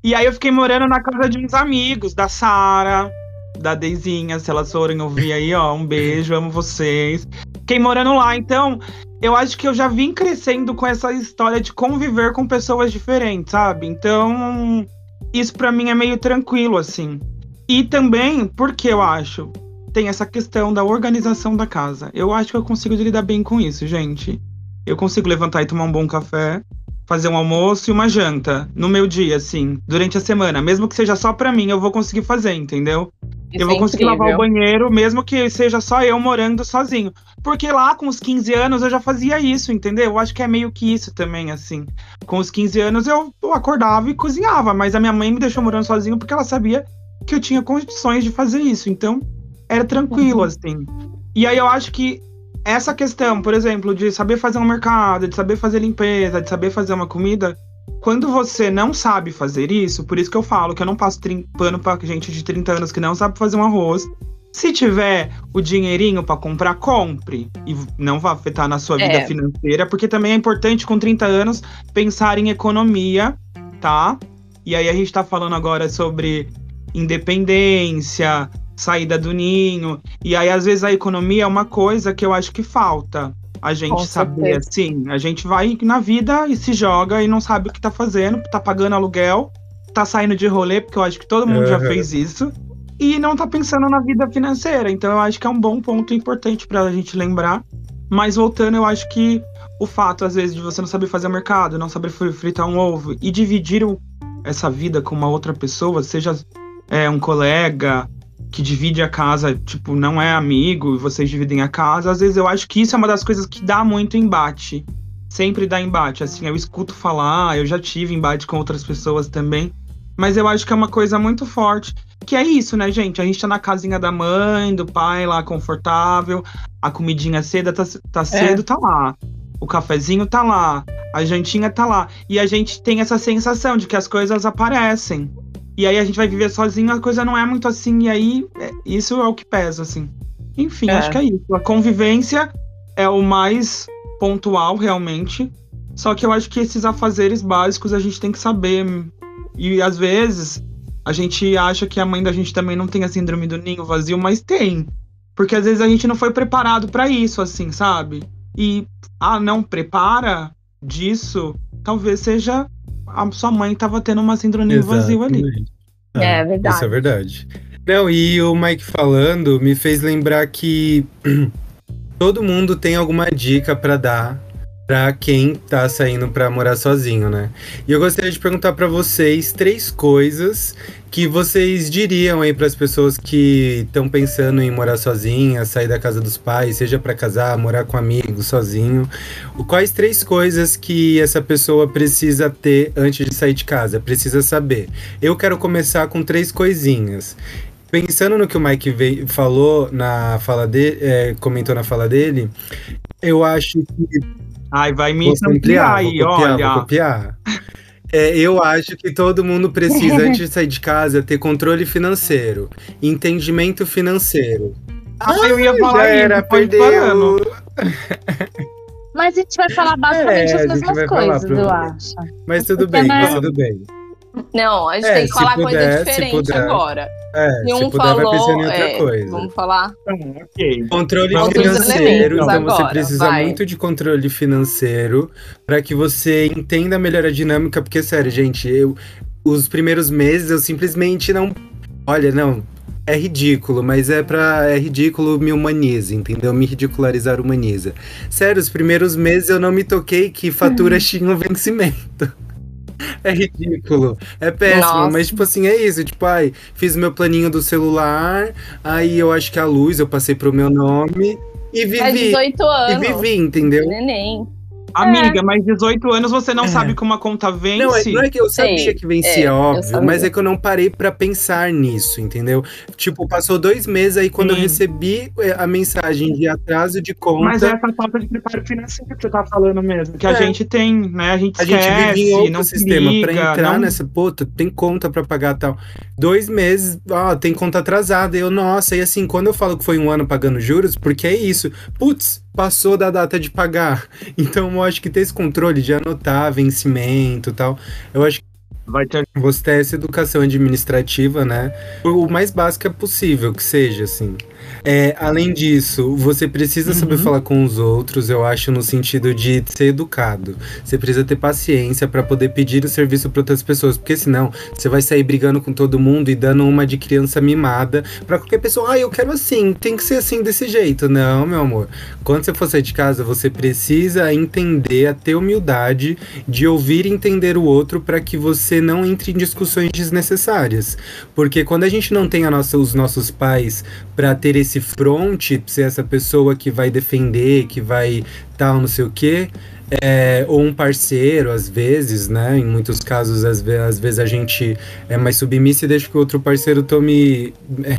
S5: E aí eu fiquei morando na casa de uns amigos, da Sara, da Deizinha, se elas forem ouvir aí, ó, um beijo, amo vocês. Fiquei morando lá, então eu acho que eu já vim crescendo com essa história de conviver com pessoas diferentes, sabe? Então, isso pra mim é meio tranquilo, assim. E também, porque eu acho, tem essa questão da organização da casa. Eu acho que eu consigo lidar bem com isso, gente. Eu consigo levantar e tomar um bom café, fazer um almoço e uma janta no meu dia, assim, durante a semana. Mesmo que seja só pra mim, eu vou conseguir fazer, entendeu?
S4: Isso
S5: eu vou
S4: é
S5: conseguir lavar o banheiro, mesmo que seja só eu morando sozinho. Porque lá, com os 15 anos, eu já fazia isso, entendeu? Eu acho que é meio que isso também, assim. Com os 15 anos, eu, eu acordava e cozinhava, mas a minha mãe me deixou morando sozinho porque ela sabia que eu tinha condições de fazer isso. Então, era tranquilo,
S3: Uhum.
S5: assim. E aí eu acho que essa questão, por exemplo, de saber fazer um mercado, de saber fazer limpeza, de saber fazer uma comida, quando você não sabe fazer isso, por isso que eu falo que eu não passo pano pra gente de 30 anos que não sabe fazer um arroz. Se tiver o dinheirinho pra comprar, compre. E não vai afetar na sua vida
S4: É.
S5: financeira, porque também é importante com 30 anos pensar em economia, tá? E aí a gente tá falando agora sobre independência, saída do ninho. E aí, às vezes, a economia é uma coisa que eu acho que falta. A gente
S4: Com
S5: saber,
S4: certeza.
S5: assim, a gente vai na vida e se joga e não sabe o que tá fazendo, tá pagando aluguel, tá saindo de rolê, porque eu acho que todo mundo já
S2: Aham.
S5: fez isso, e não tá pensando na vida financeira. Então eu acho que é um bom ponto importante pra gente lembrar. Mas voltando, eu acho que o fato, às vezes, de você não saber fazer mercado, não saber fri- fritar um ovo e dividir o- essa vida com uma outra pessoa, seja é, um colega que divide a casa, tipo, não é amigo e vocês dividem a casa, às vezes eu acho que isso é uma das coisas que dá muito embate. Sempre dá embate. Assim, eu escuto falar, eu já tive embate com outras pessoas também. Mas eu acho que é uma coisa muito forte. Que é isso, né, gente? A gente tá na casinha da mãe, do pai lá confortável, a comidinha cedo tá, tá cedo, tá lá. O cafezinho tá lá, a jantinha tá lá. E a gente tem essa sensação de que as coisas aparecem. E aí a gente vai viver sozinho, a coisa não é muito assim. E aí, é- isso é o que pesa, assim. Enfim,
S4: É.
S5: acho que é isso. A convivência é o mais pontual, realmente. Só que eu acho que esses afazeres básicos a gente tem que saber. E às vezes a gente acha que a mãe da gente também não tem a síndrome do ninho vazio, mas tem. Porque às vezes a gente não foi preparado pra isso, assim, sabe? E, ah, não prepara disso talvez seja a sua mãe tava tendo uma síndrome vazio ali.
S2: Exatamente.
S4: É,
S2: Ah,
S4: verdade.
S2: Isso é verdade. Não, e o Mike falando me fez lembrar que *clears throat* todo mundo tem alguma dica pra dar pra quem tá saindo pra morar sozinho, né? E eu gostaria de perguntar pra vocês três coisas que vocês diriam aí pras pessoas que estão pensando em morar sozinha, sair da casa dos pais, seja pra casar, morar com amigos, sozinho. Quais três coisas que essa pessoa precisa ter antes de sair de casa? Precisa saber. Eu quero começar com três coisinhas. Pensando no que o Mike veio, falou na fala dele, comentou na fala dele, eu acho que
S5: Ai, vai me ampliar aí,
S2: copiar,
S5: olha.
S2: vou copiar. É, eu acho que todo mundo precisa, *laughs* antes de sair de casa, ter controle financeiro, entendimento financeiro.
S5: Ah, eu ia falar
S2: era,
S5: isso,
S2: perdeu.
S3: Mas a gente vai falar basicamente
S2: É,
S3: as mesmas
S2: falar,
S3: coisas, eu acho.
S2: Mas tudo
S3: Porque,
S2: bem,
S3: né?
S2: mas tudo bem.
S4: Não, a gente
S2: É,
S4: tem que falar
S2: puder,
S4: coisa
S2: se
S4: diferente
S2: puder.
S4: agora.
S2: É,
S4: Se
S2: se
S4: um
S2: puder, vai pensando
S4: falou,
S2: em outra
S4: é,
S2: coisa.
S4: vamos falar.
S5: ok.
S2: Controle
S5: Vamos
S4: dos
S2: financeiro, então você
S4: agora,
S2: precisa
S4: vai.
S2: muito de controle financeiro para que você entenda melhor a dinâmica, porque sério, gente, eu os primeiros meses eu simplesmente não, olha, não, é ridículo, mas é pra. é ridículo me humaniza, entendeu? Me ridicularizar humaniza. Sério, os primeiros meses eu não me toquei que faturas *laughs* tinham vencimento. *laughs* É ridículo, é péssimo,
S4: Nossa.
S2: mas tipo assim, é isso, tipo, ai, fiz meu planinho do celular, aí eu acho que a luz eu passei pro meu nome e vivi.
S4: 18
S2: E
S4: anos.
S2: vivi, entendeu?
S4: Neném.
S5: Amiga, mas 18 anos você não
S2: É.
S5: sabe como a conta vence?
S2: Não é, não é que eu sabia
S4: Sei.
S2: que vencia,
S4: É, eu
S2: óbvio, mas é que eu não parei pra pensar nisso, entendeu? Tipo, passou dois meses aí quando eu
S5: Sim.
S2: recebi é, a mensagem de atraso de conta.
S5: Mas é essa falta de preparo financeiro que você tá falando mesmo. Que a
S2: É.
S5: gente tem, né? A gente
S2: A gente
S5: esquece,
S2: vive em outro
S5: não
S2: sistema
S5: liga,
S2: pra entrar
S5: não...
S2: nessa. Pô, tu tem conta pra pagar tal. Dois meses, ó, tem conta atrasada. Eu, nossa, e assim, quando eu falo que foi um ano pagando juros, porque é isso. Putz, passou da data de pagar. Então eu acho que ter esse controle de anotar vencimento e tal. Eu acho
S5: Vai ter...
S2: você ter essa educação administrativa, né? O mais básica possível que seja, assim. É, além disso, você precisa saber
S5: Uhum.
S2: falar com os outros, eu acho, no sentido de ser educado. Você precisa ter paciência pra poder pedir o serviço para outras pessoas, porque senão você vai sair brigando com todo mundo e dando uma de criança mimada pra qualquer pessoa. Ah, eu quero assim, tem que ser assim desse jeito. Não, meu amor. Quando você for sair de casa, você precisa entender, a ter humildade de ouvir e entender o outro para que você não entre em discussões desnecessárias. Porque quando a gente não tem a nossa, os nossos pais para ter esse fronte, ser essa pessoa que vai defender, que vai tal, não sei o quê, é, ou um parceiro, às vezes, né? Em muitos casos, às, ve às vezes a gente é mais submissa e deixa que o outro parceiro tome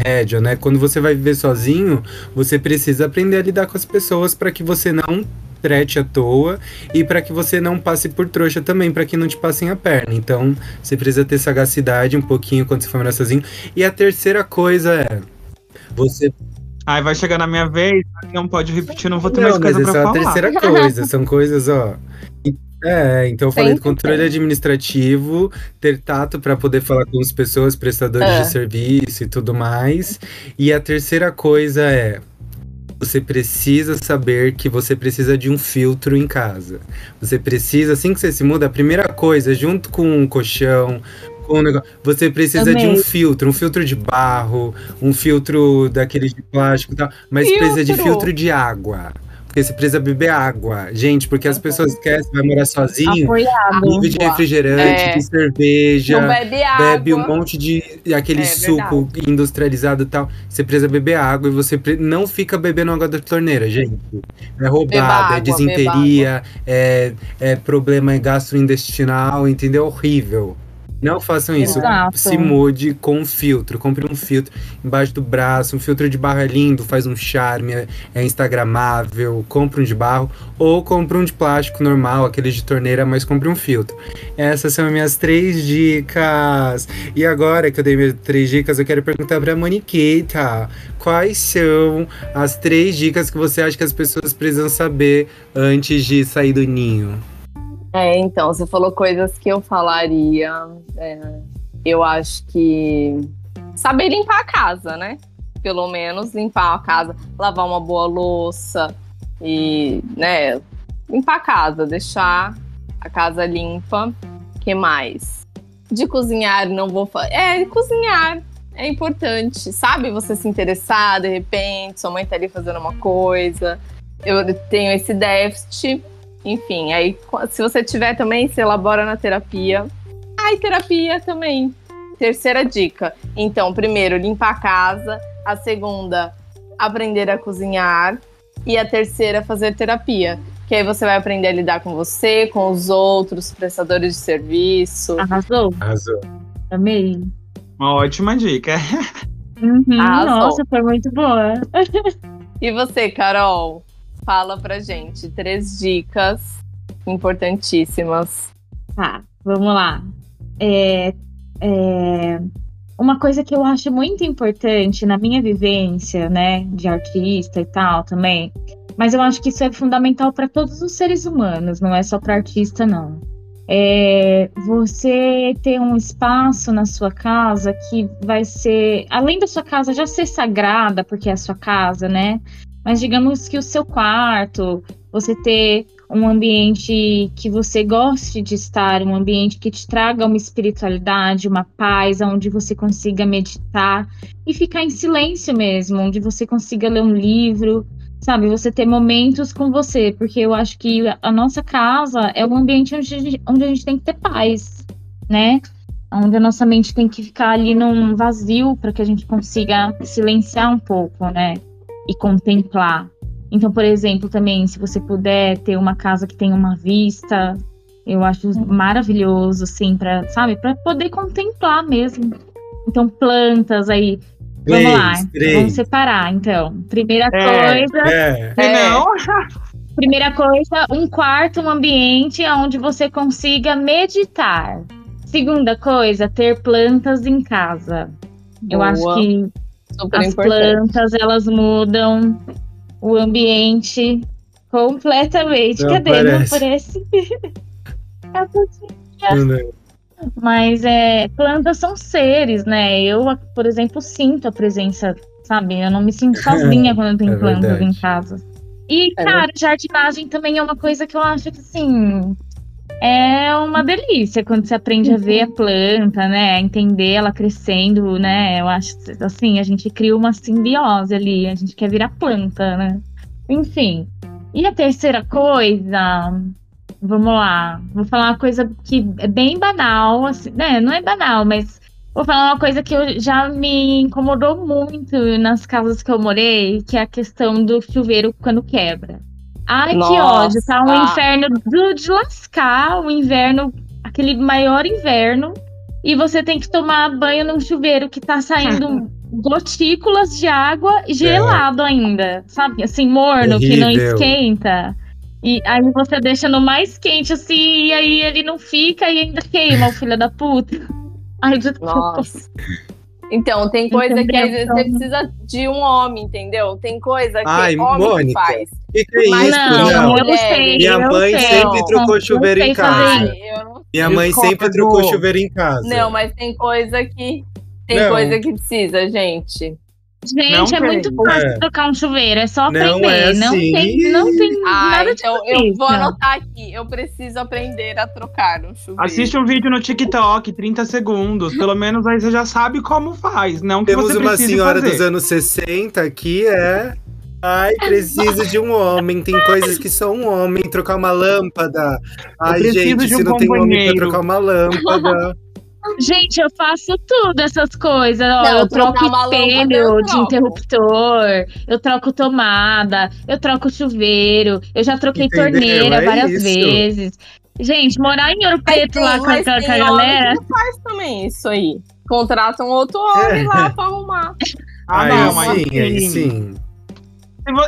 S2: rédea, né? Quando você vai viver sozinho, você precisa aprender a lidar com as pessoas para que você não trete à toa e para que você não passe por trouxa também, para que não te passem a perna. Então, você precisa ter sagacidade um pouquinho quando você for morar sozinho. E a terceira coisa é você
S5: Aí vai chegar na minha vez, não pode repetir, não vou ter
S2: não,
S5: mais
S2: mas
S5: coisa
S2: essa
S5: pra
S2: é a
S5: falar.
S2: terceira *laughs* coisa. São coisas, ó. É, então eu falei
S4: Tem
S2: do controle
S4: ter.
S2: administrativo, ter tato para poder falar com as pessoas, prestadores
S4: É.
S2: de serviço e tudo mais. E a terceira coisa é você precisa saber que você precisa de um filtro em casa. Você precisa, assim que você se muda, a primeira coisa, junto com um colchão, com um negócio, você precisa de um filtro, um filtro de barro, um filtro daqueles de plástico e tal, mas
S4: Filtro.
S2: precisa de filtro de água. Porque você precisa beber água. Gente, porque as pessoas esquecem, vai morar sozinho,
S3: Apoiado.
S2: vive de refrigerante,
S4: É.
S2: de cerveja
S4: Não bebe água.
S2: bebe um monte de aquele
S4: É
S2: suco industrializado e tal. Você precisa beber água e você pre- não fica bebendo água da torneira, gente. É roubada,
S4: água,
S2: é disenteria, é, é problema gastrointestinal, entendeu? Horrível. Não façam isso.
S3: Exato.
S2: Se mude com um filtro. Compre um filtro embaixo do braço. Um filtro de barro é lindo, faz um charme, é, é instagramável. Compre um de barro. Ou compre um de plástico normal, aquele de torneira, mas compre um filtro. Essas são as minhas três dicas. E agora que eu dei minhas três dicas, eu quero perguntar pra Moniquita. Quais são as três dicas que você acha que as pessoas precisam saber antes de sair do ninho?
S4: É, então, você falou coisas que eu falaria. é, eu acho que saber limpar a casa, né? Pelo menos limpar a casa, lavar uma boa louça e, né, limpar a casa, deixar a casa limpa. que mais? De cozinhar, não vou falar. É, cozinhar é importante, sabe? Você se interessar, de repente, sua mãe tá ali fazendo uma coisa. Eu tenho esse déficit. Enfim, aí se você tiver também, se elabora na terapia. Ai, terapia também. Terceira dica. Então, primeiro, limpar a casa. A segunda, aprender a cozinhar. E a terceira, fazer terapia. Que aí você vai aprender a lidar com você, com os outros prestadores de serviço.
S3: Arrasou.
S2: Arrasou.
S3: Amei.
S5: Uma ótima dica. *laughs*
S3: Uhum, nossa, foi muito boa. *laughs*
S4: E você, Carol? Fala pra gente três dicas importantíssimas.
S3: Tá, vamos lá. É, é, uma coisa que eu acho muito importante na minha vivência, né, de artista e tal também, mas eu acho que isso é fundamental para todos os seres humanos, não é só para artista, não. É você ter um espaço na sua casa que vai ser, além da sua casa já ser sagrada, porque é a sua casa, né? Mas digamos que o seu quarto, você ter um ambiente que você goste de estar, um ambiente que te traga uma espiritualidade, uma paz, onde você consiga meditar e ficar em silêncio mesmo, onde você consiga ler um livro, sabe? Você ter momentos com você, porque eu acho que a nossa casa é um ambiente onde a gente, onde a gente tem que ter paz, né? Onde a nossa mente tem que ficar ali num vazio para que a gente consiga silenciar um pouco, né? E contemplar. Então, por exemplo, também, se você puder ter uma casa que tem uma vista, eu acho maravilhoso, assim, para, sabe, para poder contemplar mesmo. Então, plantas aí. Vamos
S2: Três,
S3: lá,
S2: três.
S3: vamos separar, então. Primeira
S5: É.
S3: coisa,
S2: É.
S5: Se não, *laughs*
S3: primeira coisa, um quarto, um ambiente onde você consiga meditar. Segunda coisa, ter plantas em casa. Eu
S4: Boa.
S3: acho que
S4: Super
S3: as
S4: importante.
S3: plantas elas mudam o ambiente completamente.
S2: Não
S3: Cadê? Não
S2: aparece.
S3: aparece. *laughs*
S2: Não,
S3: Mas é, plantas são seres, né? Eu, por exemplo, sinto a presença, sabe? Eu não me sinto *laughs* sozinha quando eu tenho
S2: É
S3: plantas
S2: verdade.
S3: em casa. E,
S4: É
S3: cara, jardinagem também é uma coisa que eu acho que, assim, é uma delícia quando você aprende a ver a planta, né? A entender ela crescendo, né? Eu acho, assim, a gente cria uma simbiose ali, a gente quer virar planta, né? Enfim. E a terceira coisa, vamos lá, vou falar uma coisa que é bem banal, assim, né? Não é banal, mas vou falar uma coisa que eu, já me incomodou muito nas casas que eu morei, que é a questão do chuveiro quando quebra. Ai, que
S4: Nossa.
S3: ódio, tá um inferno do, de lascar, o inverno, aquele maior inverno, e você tem que tomar banho num chuveiro que tá saindo *laughs* gotículas de água gelado ainda, sabe? Assim, morno, que não esquenta. E aí você deixa no mais quente, assim, e aí ele não fica e ainda queima, o filho da puta. *laughs* Ai, desculpa.
S4: Nossa. Então, tem coisa que às vezes você precisa de um homem, entendeu? Tem coisa que
S2: Ai,
S4: homem que
S2: Mônica.
S4: faz.
S2: Que que é
S4: Mas
S2: isso?
S3: não,
S2: Não.
S3: eu sei.
S2: Minha
S3: eu
S2: mãe
S3: sei.
S2: sempre
S4: Não,
S2: trocou chuveiro em casa.
S4: Ai, não...
S2: Minha mãe
S5: Discordo.
S2: sempre trocou chuveiro em casa.
S4: não, mas tem coisa que. Tem
S2: Não.
S4: coisa que precisa, gente.
S3: Gente,
S5: Não
S3: é muito
S5: tem.
S3: fácil
S2: É.
S3: trocar um chuveiro, é só
S2: Não
S3: aprender.
S2: é
S3: Não
S2: assim.
S3: tem, não tem
S4: Ah,
S3: nada de
S4: então eu vou anotar aqui. Eu preciso aprender a trocar um chuveiro.
S5: assiste um vídeo no TikTok, 30 segundos. Pelo menos aí você já sabe como faz. Não que
S2: Temos
S5: você
S2: uma
S5: precise
S2: senhora
S5: fazer.
S2: dos anos 60 que é. Ai, preciso de um homem. Tem coisas que só um homem. Trocar uma lâmpada. Ai, gente,
S5: de
S2: se
S5: um
S2: não tem homem pra
S5: companheiro.
S2: trocar uma lâmpada. *laughs*
S3: Gente, eu faço tudo essas coisas. Ó,
S4: Não,
S3: eu troco espelho
S4: eu
S3: de interruptor, eu troco tomada, eu troco chuveiro, eu já troquei
S2: Entendeu?
S3: torneira
S2: É
S3: várias
S2: isso.
S3: vezes. Gente, morar em Ouro Preto lá com, a- com a
S4: tem
S3: galera.
S4: homem que faz também isso aí. Contrata um outro homem
S2: É.
S4: lá pra arrumar.
S5: Ah,
S2: aí
S5: não, mas
S2: sim, aí sim.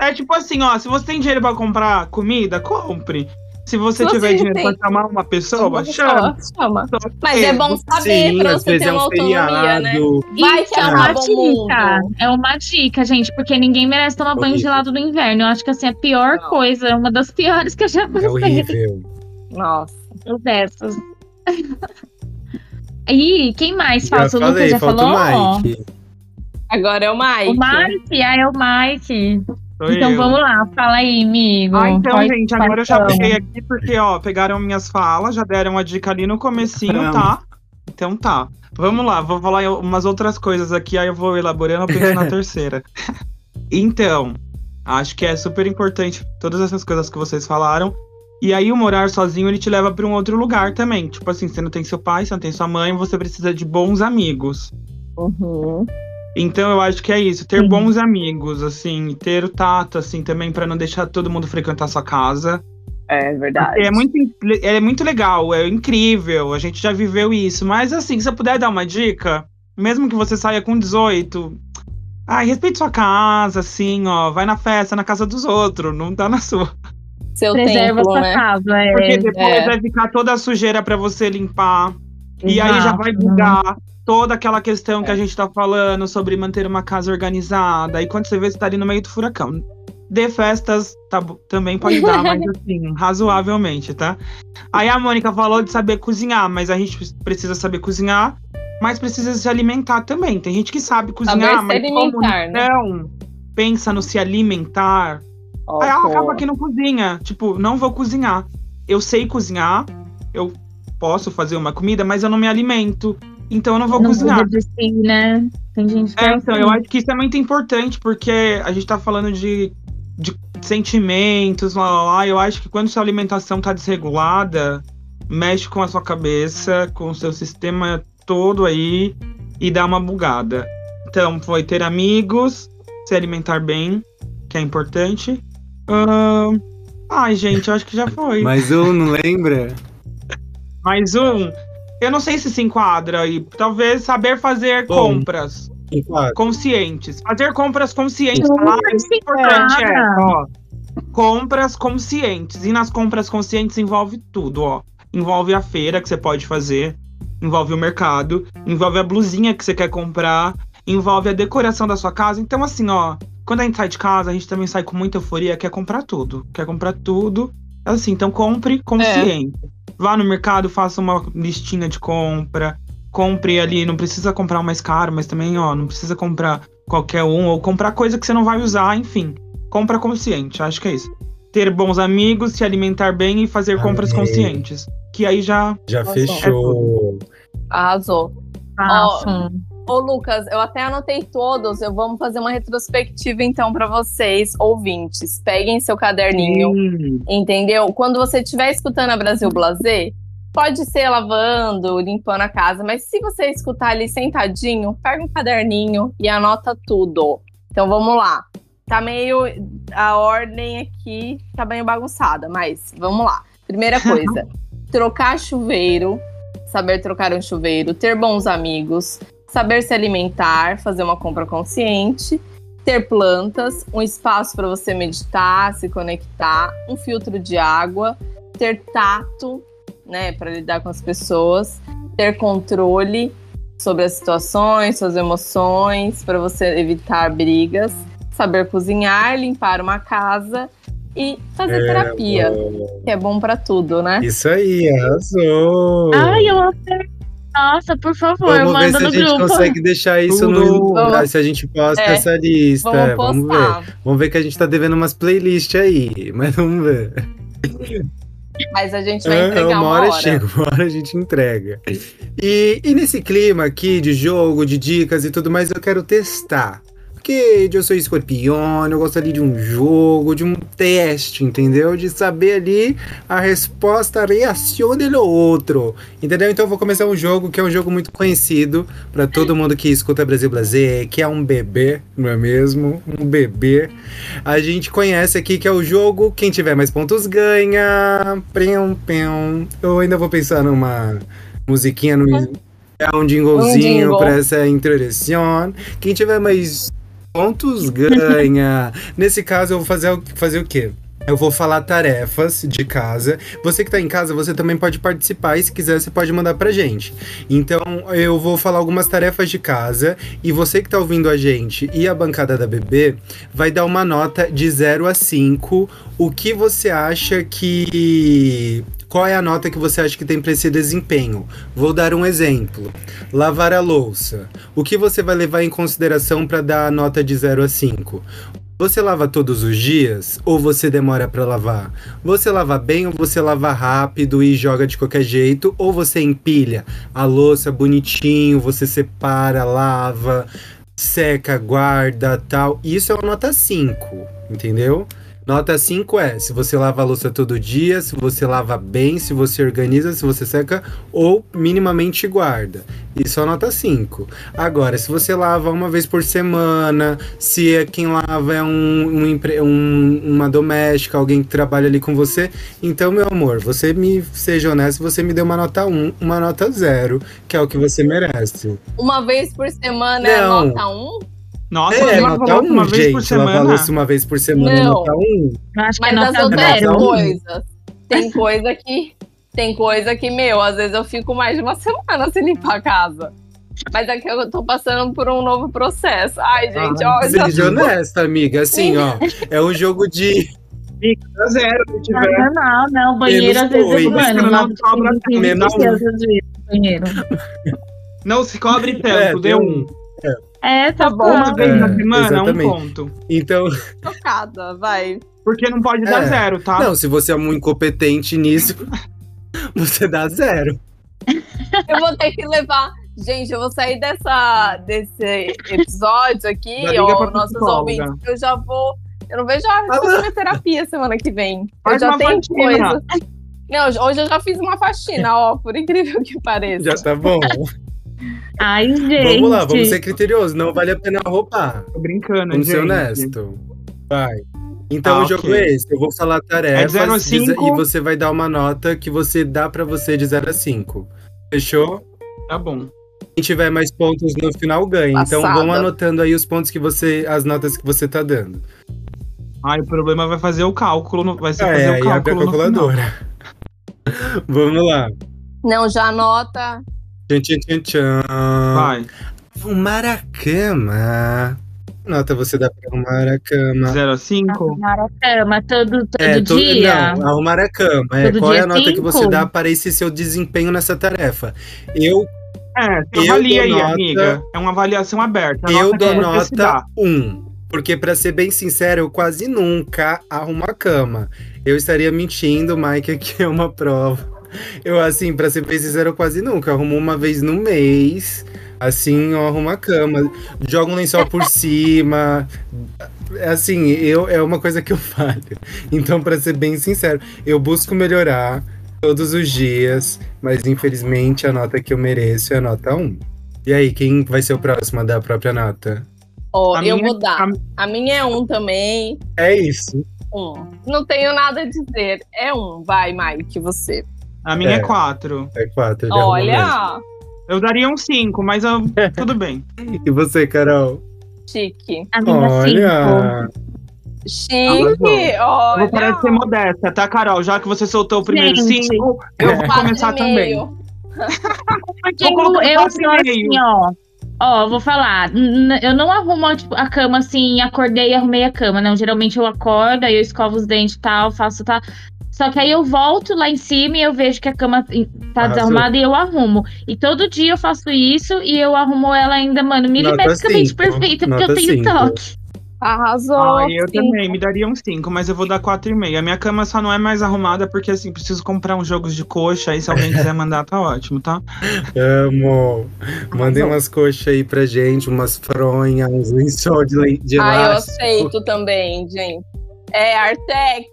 S5: É tipo assim, ó. Se você tem dinheiro pra comprar comida, compre. Se você
S4: Se
S5: tiver
S4: você
S5: dinheiro
S4: tem-
S5: pra chamar uma pessoa,
S4: Uma
S5: chama.
S4: pessoa, chama. Mas é bom saber
S2: Sim,
S4: pra você ter
S2: é um
S4: uma autonomia, né?
S2: feriado.
S4: Vai
S3: Isso é uma dica. É uma dica, gente, porque ninguém merece tomar banho
S2: Horrível.
S3: gelado no inverno. Eu acho que assim, é a pior
S4: Não.
S3: coisa, é uma das piores que eu já
S2: É
S3: passei.
S2: horrível.
S4: Nossa.
S3: dessas. *laughs* E quem mais falta? O Lucas já
S2: falta
S3: falou?
S2: o Mike.
S4: Agora é o Mike.
S3: O Mike, ah, é o Mike.
S5: Sou
S3: Então
S5: eu.
S3: vamos lá, fala aí, amigo.
S5: Ah, então, gente, agora eu já
S3: são?
S5: peguei aqui porque, ó, pegaram minhas falas, já deram a dica ali no comecinho, tá? Então tá. Vamos lá, vou falar umas outras coisas aqui, aí eu vou elaborando, eu penso na *laughs* terceira. Então, acho que é super importante todas essas coisas que vocês falaram. E aí o morar sozinho, ele te leva para um outro lugar também. Tipo assim, você não tem seu pai, você não tem sua mãe, você precisa de bons amigos.
S4: Uhum.
S5: Então eu acho que é isso, ter
S3: Sim.
S5: bons amigos, assim, ter o tato, assim, também pra não deixar todo mundo frequentar sua casa.
S4: É verdade.
S5: É muito, é muito legal, é incrível, a gente já viveu isso. Mas assim, se eu puder dar uma dica, mesmo que você saia com 18, ai, respeite sua casa, assim, ó, vai na festa na casa dos outros, não tá na sua.
S4: Seu
S3: Preserva
S4: templo,
S3: sua
S4: né?
S3: casa, é.
S5: Porque depois
S4: é.
S5: vai ficar toda a sujeira pra você limpar. E aí já vai bugar toda aquela questão que a gente tá falando sobre manter uma casa organizada. E quando você vê, você tá ali no meio do furacão. De festas tá, também pode dar, mas *laughs* assim, razoavelmente, tá? Aí a Mônica falou de saber cozinhar, mas a gente precisa saber cozinhar, mas precisa se alimentar também. Tem gente que sabe cozinhar, mas como
S4: né?
S5: não pensa no se alimentar,
S4: Ó,
S5: Aí ela acaba que não cozinha. Tipo, não vou cozinhar. Eu sei cozinhar, eu posso fazer uma comida, mas eu não me alimento. Então eu não vou
S3: Não
S5: cozinhar.
S3: si, né? Tem gente que
S5: É,
S3: é
S5: então,
S3: assim.
S5: eu acho que isso é muito importante, porque a gente tá falando de, de sentimentos, lá, lá, lá. Eu acho que quando sua alimentação tá desregulada, mexe com a sua cabeça, com o seu sistema todo aí e dá uma bugada. Então, foi ter amigos, se alimentar bem, que é importante. Ahn, Ai, gente, eu acho que já foi.
S2: Mais um, não lembra?
S5: Mais um. Eu não sei se se enquadra aí. Talvez saber fazer
S2: Bom.
S5: compras
S2: Claro.
S5: conscientes. Fazer compras conscientes. Ah, é importante, é, ó. Compras conscientes. E nas compras conscientes envolve tudo, ó. Envolve a feira que você pode fazer, envolve o mercado, envolve a blusinha que você quer comprar, envolve a decoração da sua casa. Então, assim, ó, quando a gente sai de casa, a gente também sai com muita euforia, quer comprar tudo. Quer comprar tudo. Assim, então compre consciente. Vá no mercado, faça uma listinha de compra. Compre ali, não precisa comprar o mais caro, mas também, ó, não precisa comprar qualquer um, ou comprar coisa que você não vai usar, enfim. Compra consciente, acho que é isso. Ter bons amigos, se alimentar bem e fazer compras conscientes. Que aí já.
S2: Já
S4: Nossa.
S2: fechou.
S4: Arrasou.
S3: Façam.
S4: Ô, Lucas, eu até anotei todos. Eu vamos fazer uma retrospectiva então para vocês, ouvintes. Peguem seu caderninho, entendeu? Quando você estiver escutando a Brasil Blazer, pode ser lavando, limpando a casa, mas se você escutar ali sentadinho, pega um caderninho e anota tudo. Então vamos lá. Tá meio a ordem aqui tá meio bagunçada, mas vamos lá. Primeira *laughs* coisa, trocar chuveiro, saber trocar um chuveiro, ter bons amigos, saber se alimentar, fazer uma compra consciente, ter plantas, um espaço para você meditar, se conectar, um filtro de água, ter tato, né, para lidar com as pessoas, ter controle sobre as situações, suas emoções, para você evitar brigas, saber cozinhar, limpar uma casa e fazer
S2: É,
S4: terapia, que é bom para tudo, né?
S2: Isso aí, arrasou.
S3: Ai, eu amei. Nossa, por favor,
S2: Vamos ver
S3: manda
S2: se a gente
S3: grupo.
S2: consegue deixar isso
S5: Tudo.
S2: no. Se a gente posta
S4: É,
S2: essa lista.
S4: Vamos
S2: Vamos, ver. Vamos ver que a gente tá devendo umas playlists aí. Mas vamos ver.
S4: Mas a gente vai entregar
S2: uma
S4: uma
S2: hora
S4: hora.
S2: chega, uma hora a gente entrega. E, e nesse clima aqui de jogo, de dicas e tudo mais, eu quero testar. Porque eu sou escorpião, eu gosto ali de um jogo, de um teste, entendeu? De saber ali a resposta, a reação do outro, entendeu? Então eu vou começar um jogo que é um jogo muito conhecido para todo mundo que escuta Brasil Blazer, que é um bebê, não é mesmo? Um bebê. A gente conhece aqui que é o jogo Quem tiver mais pontos ganha. Pim, pim. Eu ainda vou pensar numa musiquinha no. É um jinglezinho
S4: jingle.
S2: para essa introdução. Quem tiver mais pontos ganha. Nesse caso, eu vou fazer, o- fazer o quê? Eu vou falar tarefas de casa. Você que tá em casa, você também pode participar e se quiser, você pode mandar pra gente. Então, eu vou falar algumas tarefas de casa e você que tá ouvindo a gente e a bancada da bebê vai dar uma nota de 0 a 5. O que você acha que. Qual é a nota que você acha que tem pra esse desempenho? Vou dar um exemplo. Lavar a louça. O que você vai levar em consideração para dar a nota de 0 a 5? Você lava todos os dias ou você demora para lavar? Você lava bem ou você lava rápido e joga de qualquer jeito? Ou você empilha a louça bonitinho, você separa, lava, seca, guarda, tal? Isso é uma nota 5, entendeu? Nota 5 é se você lava a louça todo dia, se você lava bem, se você organiza, se você seca ou minimamente guarda. Isso é nota 5. Agora, se você lava uma vez por semana, se é quem lava é um, um, um, uma doméstica, alguém que trabalha ali com você, então, meu amor, você me seja honesto, você me deu uma nota 1, um, uma nota 0, que é o que você merece.
S4: Uma vez por semana é
S2: Não.
S4: é nota 1?
S5: Nossa,
S2: É, nota 1,
S5: uma vez
S2: gente.
S5: por
S2: Lavar a
S5: semana.
S2: louça uma vez por semana,
S4: Não.
S2: nota 1.
S3: Eu acho que é
S4: Mas as
S3: nota
S4: outras
S2: um.
S4: coisas. Tem coisa que. Tem coisa que, meu, às vezes eu fico mais de uma semana sem limpar a casa. Mas é que eu tô passando por um novo processo. Ai, gente,
S5: Ah,
S4: ó,
S2: Seja honesta, amiga. Assim, ó, é um jogo de
S5: zero se
S3: Não,
S5: tiver.
S3: não, não. Banheiro
S2: Menos
S3: às vezes
S2: dois.
S3: eu mano,
S5: Não
S3: lavo
S5: sobra
S3: de 15
S2: menos
S3: banheiro.
S5: Não se cobre tanto,
S2: É,
S5: deu um.
S3: É, tá bom.
S5: Uma vez na
S2: É,
S5: semana,
S2: exatamente.
S5: um ponto.
S2: Então,
S4: chocada, vai.
S5: Porque não pode dar
S2: É.
S5: zero, tá?
S2: não, se você é muito incompetente nisso, *laughs* você dá zero.
S4: Eu vou ter que levar. Gente, eu vou sair dessa, desse episódio aqui, ó, nossos ouvintes. Eu já vou. Eu não vejo a hora de fazer minha terapia semana que vem.
S5: Faz
S4: eu já
S5: uma
S4: tenho
S5: faxina.
S4: coisa. Não, hoje eu já fiz uma faxina, ó, por incrível que pareça.
S2: Já tá bom.
S3: Ai, gente.
S2: Vamos lá, vamos ser criteriosos. Não vale a pena roubar.
S5: Tô brincando,
S2: Vamos
S5: gente.
S2: ser honesto. Vai. Então
S5: Ah,
S2: o jogo
S5: ok.
S2: é esse. Eu vou falar tarefas
S5: É a
S2: e você vai dar uma nota que você dá pra você de 0 a 5. Fechou?
S5: Tá bom.
S2: Quem tiver mais pontos no final ganha. Então
S4: Passada.
S2: vão anotando aí os pontos que você. as notas que você tá dando.
S5: Ai, o problema vai fazer o cálculo, no- vai ser
S2: Ah,
S5: fazer
S2: é,
S5: o
S2: abre a
S5: cálculo no final.
S2: calculadora. *laughs* Vamos lá.
S4: Não, já anota.
S2: Tchan, tchan, tchan, tchan.
S5: Vai.
S2: Arrumar a cama. Que Nota você dá pra arrumar a cama.
S5: 0 a 5?
S3: Arrumar a cama todo, todo
S2: É, to-
S3: dia.
S2: Não, arrumar a cama. É,
S3: Todo
S2: qual é a nota que
S3: cinco?
S2: você dá para esse seu desempenho nessa tarefa? Eu,
S5: É,
S2: Eu
S5: avalia aí,
S2: dou nota-
S5: amiga. É uma avaliação aberta.
S2: Eu
S5: que
S2: dou nota 1. Porque, pra ser bem sincero, eu quase nunca arrumo a cama. Eu estaria mentindo, Mike, aqui é uma prova. Eu, assim, pra ser bem sincero, eu quase nunca. Arrumo uma vez no mês. Assim, eu arrumo a cama. Jogo um lençol por *laughs* cima. É Assim, eu, é uma coisa que eu falho. Então, pra ser bem sincero, eu busco melhorar todos os dias. Mas, infelizmente, a nota que eu mereço é a nota 1. E aí, quem vai ser o próximo a dar a própria nota?
S4: Ó,
S5: A
S4: eu
S5: minha-
S4: vou dar.
S5: a-
S4: A minha é um também.
S2: É isso.
S4: Um. Não tenho nada a dizer. É um. Vai, Mike, você.
S5: A minha é
S2: É.
S5: 4.
S2: É 4. ele arruma mesmo.
S4: Olha,
S5: Eu daria um 5, mas eu- *laughs* tudo bem.
S2: E você, Carol?
S4: chique.
S3: A minha cinco.
S2: Olha.
S4: Chique,
S5: Eu vou parar de ser
S4: olha.
S5: modesta, tá, Carol? Já que você soltou o primeiro
S3: Gente.
S5: 5, eu vou
S4: Quatro
S5: começar também.
S3: Porque
S5: Vou
S3: eu, eu
S5: quatro e
S3: sou
S5: meio.
S3: assim, ó. Ó, vou falar. Eu não arrumo tipo, a cama assim, acordei e arrumei a cama, não. Geralmente eu acordo, aí eu escovo os dentes e tal, faço tal. Só que aí eu volto lá em cima e eu vejo que a cama tá
S2: Arrasou.
S3: desarrumada e eu arrumo. E todo dia eu faço isso e eu arrumo ela ainda, mano, milimetricamente
S2: cinco.
S3: perfeita, porque
S2: Nota
S3: eu tenho
S2: cinco.
S3: toque.
S4: Arrasou.
S5: Ai, eu
S4: sim.
S5: também, me daria um 5, mas eu vou dar 4,5. A minha cama só não é mais arrumada porque, assim, preciso comprar uns jogos de coxa. Aí, se alguém *laughs* quiser mandar, tá ótimo, tá?
S2: Amo. Mandem umas coxas aí pra gente, umas fronhas, uns lençol de, de
S4: Ah, eu aceito também, gente. É, Artex,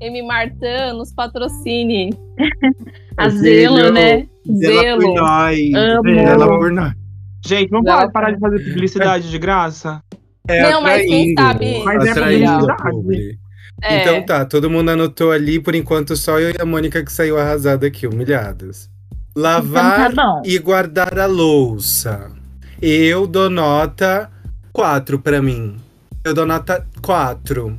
S4: M. Martin, nos patrocine. *laughs*
S3: A zelo, né?
S2: Zela por
S4: Zelo.
S2: nós.
S3: Amo.
S2: Zela por nós.
S5: Gente, vamos parar de fazer publicidade de graça?
S2: É
S4: Não, mas quem sabe-
S5: Mas é publicidade.
S2: publi.
S4: É,
S2: Então tá, todo mundo anotou ali, por enquanto só eu e a Mônica que saiu arrasada aqui, humilhadas. Lavar
S3: Então tá
S2: e guardar a louça. Eu dou nota 4 pra mim. Eu dou nota 4.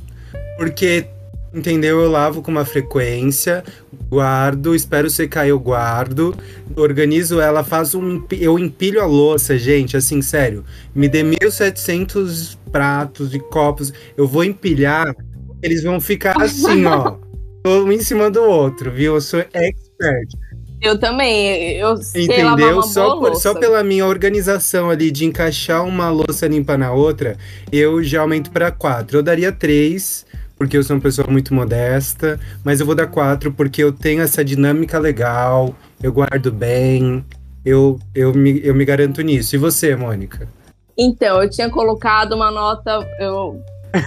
S2: Porque, entendeu? Eu lavo com uma frequência, guardo, espero secar, eu guardo, organizo ela, faço um. Eu empilho a louça, gente, assim, sério. Me dê 1.700 pratos e copos, eu vou empilhar, eles vão ficar *laughs* assim, ó. Um em cima do outro, viu? Eu sou expert.
S4: Eu também. Eu sei
S2: Entendeu? Só, por- só pela minha organização ali de encaixar uma louça limpa na outra, eu já aumento pra quatro. Eu daria três, porque eu sou uma pessoa muito modesta, mas eu vou dar quatro porque eu tenho essa dinâmica legal, eu guardo bem, eu, eu, me, eu me garanto nisso. E você, Mônica?
S4: Então, eu tinha colocado uma nota. Eu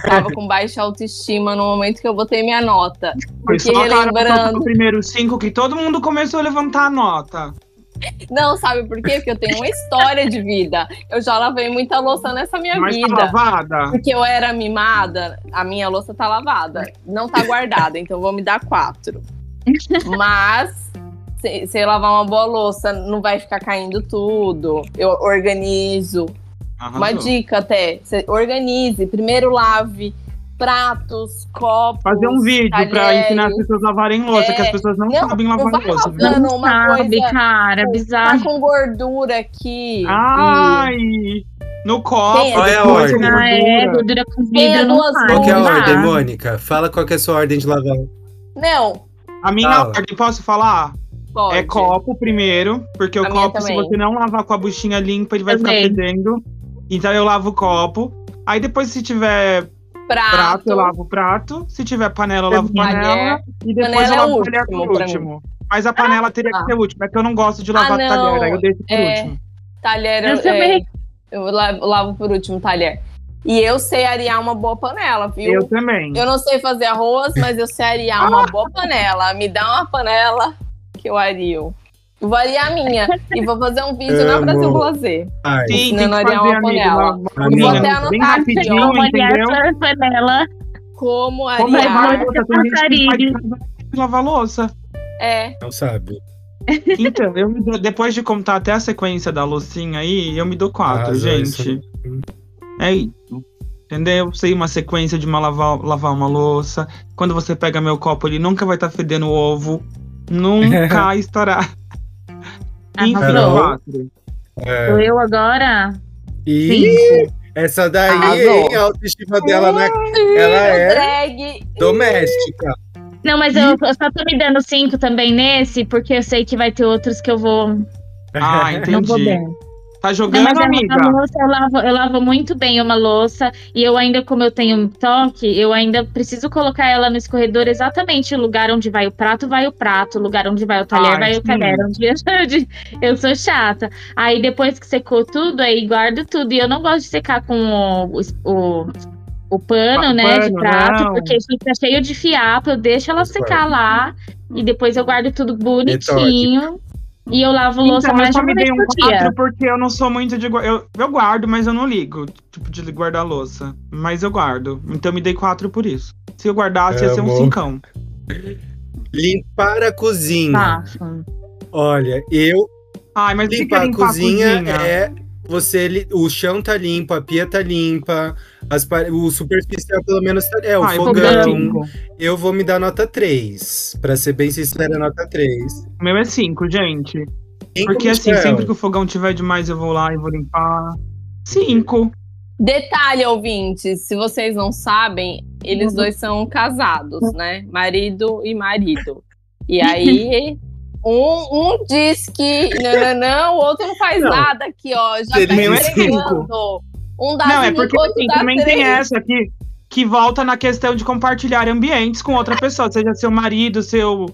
S4: tava com baixa autoestima no momento que eu botei minha nota.
S5: Foi
S4: Porque
S5: só a Carol
S4: lembrando-
S5: no primeiro cinco que todo mundo começou a levantar a nota.
S4: Não, sabe por quê? Porque eu tenho uma história de vida. Eu já lavei muita louça nessa minha
S5: Mas tá
S4: vida.
S5: lavada.
S4: Porque eu era mimada, a minha louça tá lavada. Não tá guardada, então vou me dar quatro. Mas, se, se eu lavar uma boa louça, não vai ficar caindo tudo. Eu organizo.
S5: Arrasou.
S4: Uma dica até: você organize. Primeiro lave pratos, copos.
S5: Fazer um vídeo pra
S4: talheres.
S5: ensinar as pessoas a lavarem louça,
S4: É.
S5: que as pessoas não,
S4: Não,
S5: sabem
S4: não
S5: lavar
S4: vai
S5: louça. viu?
S4: lavando uma
S3: Sabe,
S4: coisa.
S3: cara,
S4: Tá
S3: bizarro.
S4: com gordura aqui.
S5: Ai! No copo.
S4: Tem-
S2: Qual é a ordem?
S3: Ah, é,
S5: gordura.
S3: com vidro não faz.
S2: Qual que é a
S3: não
S2: ordem, Mônica? Fala qual que é a sua ordem de lavar.
S4: E- Não,
S5: A minha
S2: Fala.
S5: ordem, posso falar?
S4: pode.
S5: É copo primeiro, porque o
S4: A minha
S5: copo, se
S4: também.
S5: você não lavar com a buchinha limpa, ele vai
S3: Também.
S5: ficar fedendo. Então eu lavo o copo. Aí depois, se tiver
S4: Prato.
S5: prato, eu lavo o prato. Se tiver panela, eu lavo panela.
S4: Talher.
S5: E depois
S4: Panela
S5: eu
S4: é
S5: lavo
S4: o
S5: o talher
S4: último
S5: por último. Mas a panela teria
S4: Ah.
S5: que ser última, é que eu não gosto de lavar
S4: Ah,
S5: talher, aí eu deixo por
S4: É.
S5: último.
S4: Talher,
S3: Eu
S4: é,
S3: também.
S4: eu lavo, lavo por último talher. E eu sei arear uma boa panela, viu?
S5: Eu também.
S4: Eu não sei fazer arroz, mas eu sei arear uma boa panela. Me dá uma panela que eu ario. Eu vou arear a minha. E vou fazer um vídeo na. Brasil Blazer.
S5: Sim, tem que
S4: arear
S5: fazer,
S4: uma panela.
S2: Vou
S4: até anotar aqui, ó.
S3: Olhar
S5: entendeu?
S3: essa panela.
S4: Como
S5: Como lavar
S3: vou-
S5: louça, tem gente que
S3: passarinho.
S5: faz lavar louça.
S4: É.
S2: não sabe.
S5: Então, eu me dou- depois de contar até a sequência da loucinha aí, eu me dou quatro,
S2: Arrasou,
S5: gente. É isso. Entendeu? Sei uma sequência de uma lavar, lavar uma louça. Quando você pega meu copo, ele nunca vai estar fedendo ovo. Nunca *laughs* estourar.
S3: Arrasou.
S5: quatro.
S2: É.
S3: Sou eu agora?
S2: E
S3: Cinco.
S2: essa daí,
S4: Arrasou.
S2: hein? A autoestima dela não é ela é
S4: Drag.
S2: doméstica.
S3: Não, mas eu, eu só tô me dando cinco também nesse, porque eu sei que vai ter outros que eu vou.
S5: Ah,
S3: Não vou
S5: entendi.
S3: bem.
S5: Tá
S3: Não,
S5: jogando,
S3: a,
S5: amiga?
S3: a louça eu lavo, eu lavo muito bem uma louça. E eu ainda, como eu tenho toque, eu ainda preciso colocar ela no escorredor exatamente o lugar onde vai o prato, vai o prato, o lugar onde vai o talher,
S5: Ai,
S3: vai o
S5: sim.
S3: talher. *laughs* Onde eu sou chata. Aí depois que secou tudo, aí guardo tudo. E eu não gosto de secar com o, o, o pano,
S5: Pa-
S3: né, de prato,
S5: não.
S3: porque fica cheio de fiapo. Eu deixo ela secar lá. E depois eu guardo tudo bonitinho. E eu lavo louça
S5: Então, eu
S3: mais de
S5: só
S3: uma
S5: me
S3: vez
S5: dei um
S3: por dia.
S5: 4 porque eu não sou muito de guardar. Eu, eu guardo, mas eu não ligo, tipo, de guardar louça. Mas eu guardo. Então eu me dei 4 por isso. Se eu guardasse, ia ser um
S2: Amo.
S5: cincão.
S2: Limpar a cozinha. Olha, eu
S5: Ai, mas é
S2: limpar a
S5: limpar
S2: cozinha,
S5: a cozinha?
S2: é você o chão tá limpo, a pia tá limpa, as o superficial pelo menos tá, é o
S5: Ai,
S2: fogão. Eu vou me dar nota 3, Pra ser bem sincera, nota 3.
S5: O meu é 5, gente.
S2: Cinco,
S5: Porque assim,
S2: Michel.
S5: sempre que o fogão tiver demais, eu vou lá e vou limpar. 5.
S4: Detalhe, ouvintes, se vocês não sabem, eles
S3: Uhum.
S4: dois são casados, né? Marido e marido. E *laughs* aí, um, um diz que não, não, não, o outro não faz
S2: Não.
S4: nada aqui, ó. Já
S2: Ele
S4: tá
S5: é
S4: entregando. Um dá
S5: Não, é
S4: cinco,
S5: porque
S4: outro
S5: assim,
S4: dá
S5: também
S4: três.
S5: tem essa que, que volta na questão de compartilhar ambientes com outra pessoa, seja seu marido, seu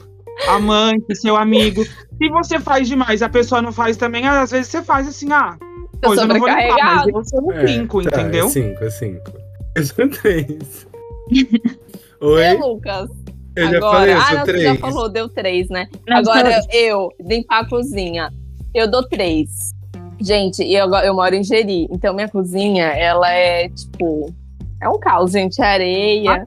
S5: amante, seu amigo. Se você faz demais e a pessoa não faz também, às vezes você faz assim, ah, hoje eu não vou limpar, mas
S4: sobrecarregado.
S5: eu sou um
S2: É,
S5: 5,
S2: tá,
S5: entendeu?
S2: É 5, é 5. Eu sou 3. *laughs* Oi?
S4: Lucas?
S2: Eu já
S4: Agora,
S2: falei, eu
S4: ah,
S2: sou
S4: não, você
S2: 3.
S4: já falou, deu três, né?
S3: Não,
S4: Agora
S3: só-
S4: eu, limpar a cozinha, eu dou três. Gente, e eu, eu moro em Jeri, então minha cozinha, ela é tipo. É um caos, gente, é areia.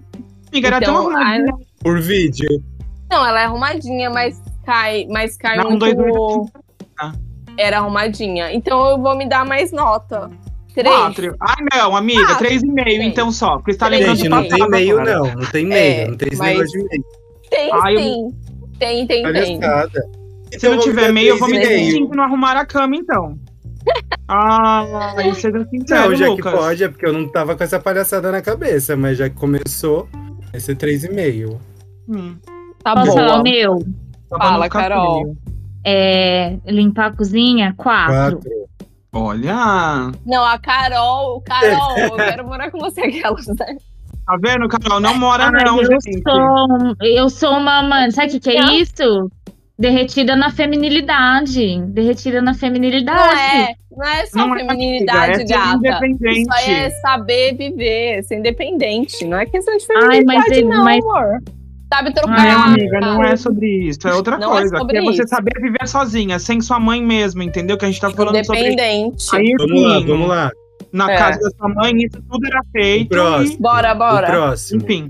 S5: Amiga, era tão
S4: Então,
S5: arrumadinha.
S2: Por vídeo.
S4: Não, ela é arrumadinha, mas cai, mas cai
S5: Não,
S4: muito.
S5: dois, dois, tá.
S4: Era arrumadinha. Então eu vou me dar mais nota. Três.
S5: Quatro. Ah, não, amiga,
S4: Quatro.
S5: três e meio,
S4: três.
S5: então só. Porque
S4: está
S5: lembrando
S2: Gente, não tem meio,
S5: agora.
S2: não. Não tem meio.
S4: É,
S2: não tem esse
S4: mas...
S2: negócio de meio.
S4: Tem,
S5: Ai, eu...
S4: Tem, tem, Olha
S2: tem.
S5: Se
S2: então,
S5: não tiver meio, eu vou me dar cinco não arrumar a cama, então. Ah, isso é sincero,
S2: Não, já
S5: Lucas.
S2: que pode, é porque eu não tava com essa palhaçada na cabeça, mas já que começou, vai ser 3,5.
S5: Hum.
S4: Tá
S3: Posso
S4: bom.
S3: falar o meu?
S4: Fala, Carol.
S3: É, limpar a cozinha,
S2: 4.
S5: Olha.
S4: Não, a Carol, Carol, *laughs* eu quero morar com você, aquelas, né?
S5: Tá vendo, Carol? Não mora,
S3: Ai,
S5: não,
S3: eu,
S5: gente.
S3: sou, eu sou uma, mano, sabe o que, que é
S4: Não.
S3: isso? Derretida na feminilidade. Derretida na
S4: Não
S3: feminilidade.
S4: é, não é só
S5: Não é,
S4: feminilidade,
S5: é
S4: gata.
S5: independente.
S4: Isso aí é saber viver, ser independente. Não é questão de
S3: Ai,
S4: feminilidade,
S3: mas ele-
S4: não,
S3: mas-
S4: amor. Sabe trocar.
S3: Ah,
S5: amiga, não é sobre isso. É outra
S4: Não é
S5: coisa.
S4: sobre
S5: que é você saber viver sozinha, sem sua mãe mesmo, entendeu? Que a gente tá falando sobre.
S4: Independente.
S5: Aí,
S2: Vamos lá, vamos lá.
S5: Na
S4: É.
S5: casa da sua mãe, isso tudo era feito.
S2: próximo.
S4: Bora,
S2: O
S4: bora.
S2: próximo.
S5: Enfim.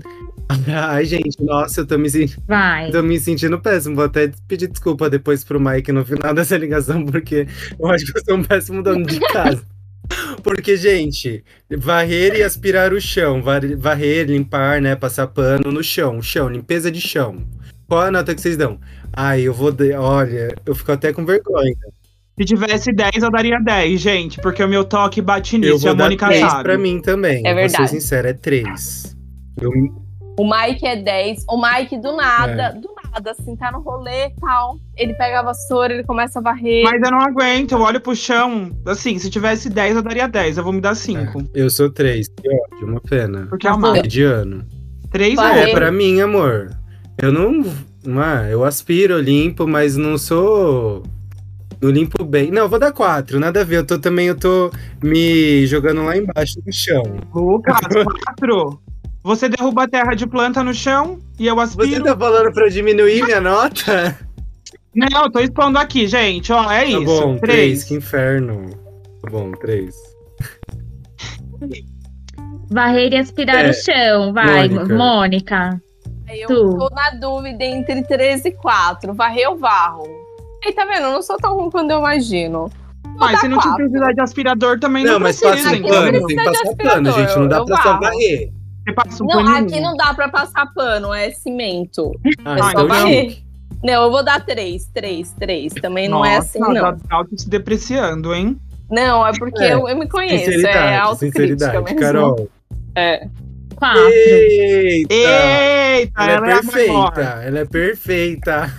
S5: *laughs*
S2: Ai, gente, nossa, eu tô me, sentindo,
S3: Vai.
S2: tô me sentindo péssimo. Vou até pedir desculpa depois pro Mike no final *laughs* dessa ligação, porque eu acho que eu sou um péssimo dono de casa. Porque, gente, varrer e aspirar o chão. var- Varrer, limpar, né? Passar pano no chão. Chão, limpeza de chão. Qual a nota que vocês dão? Ai, eu vou. De... Olha, eu fico até com vergonha.
S5: Se tivesse 10, eu daria 10, gente. Porque o meu toque bate
S2: Eu
S5: nisso. E
S2: vou
S5: a
S2: dar
S5: Mônica
S2: 3
S5: sabe.
S2: pra mim também.
S4: É
S2: Vou
S4: verdade.
S2: ser sincero, é 3. Eu...
S4: O Mike é 10. O Mike, do nada,
S2: É.
S4: do nada, assim, tá no rolê e tal. Ele pega a vassoura, ele começa a varrer.
S5: Mas eu não aguento, eu olho pro chão. Assim, se tivesse 10, eu daria 10. Eu vou me dar 5.
S2: É, eu sou 3. Que ódio, uma pena.
S5: Porque é uma.
S2: Mediano.
S5: 3
S4: Varrer.
S2: É,
S5: é.
S2: pra mim, amor. Eu não. Ah, eu aspiro, eu limpo, mas não sou. Não limpo bem. Não, eu vou dar quatro, nada a ver. Eu tô também, eu tô me jogando lá embaixo no chão.
S5: Lucas, 4. Você derruba a terra de planta no chão e eu
S2: Você
S5: aspiro.
S2: tá falando pra eu diminuir minha nota?
S5: Não, eu tô expondo aqui, gente. Ó, é
S2: Tá
S5: isso.
S2: bom, três,
S5: três.
S2: que inferno. Tá bom, três.
S3: Varrer e aspirar
S2: É.
S3: o chão. Vai,
S2: Mônica.
S3: Mônica.
S4: Eu
S3: Tu.
S4: tô na dúvida entre 13 e 4. Varrer ou varro? Aí, tá vendo? Eu não sou tão ruim quando eu imagino.
S5: Mas se não
S4: quatro.
S5: tiver precisar de aspirador, também não,
S2: Não, mas
S5: precisa,
S2: passa um
S4: Aqui não
S2: pano, tem que passar pano, gente. Não dá
S4: eu
S2: pra só
S4: varro.
S2: varrer.
S5: Você passa um
S4: Não,
S5: paninho.
S4: aqui não dá pra passar pano, é cimento.
S2: Ah,
S4: É só
S2: então
S4: varrer.
S2: chique.
S4: Não, eu vou dar 3, 3, 3. Também não é assim,
S5: Nossa,
S4: não.
S5: tá auto se depreciando, hein?
S4: Não, é porque
S2: É,
S4: eu, eu me conheço. É
S2: Sinceridade,
S4: autocrítica
S2: sinceridade.
S4: mesmo.
S2: Carol.
S4: É.
S3: Quatro.
S2: Eita!
S5: Eita,
S2: Ela é
S5: ela é a maior.
S2: perfeita, ela é perfeita.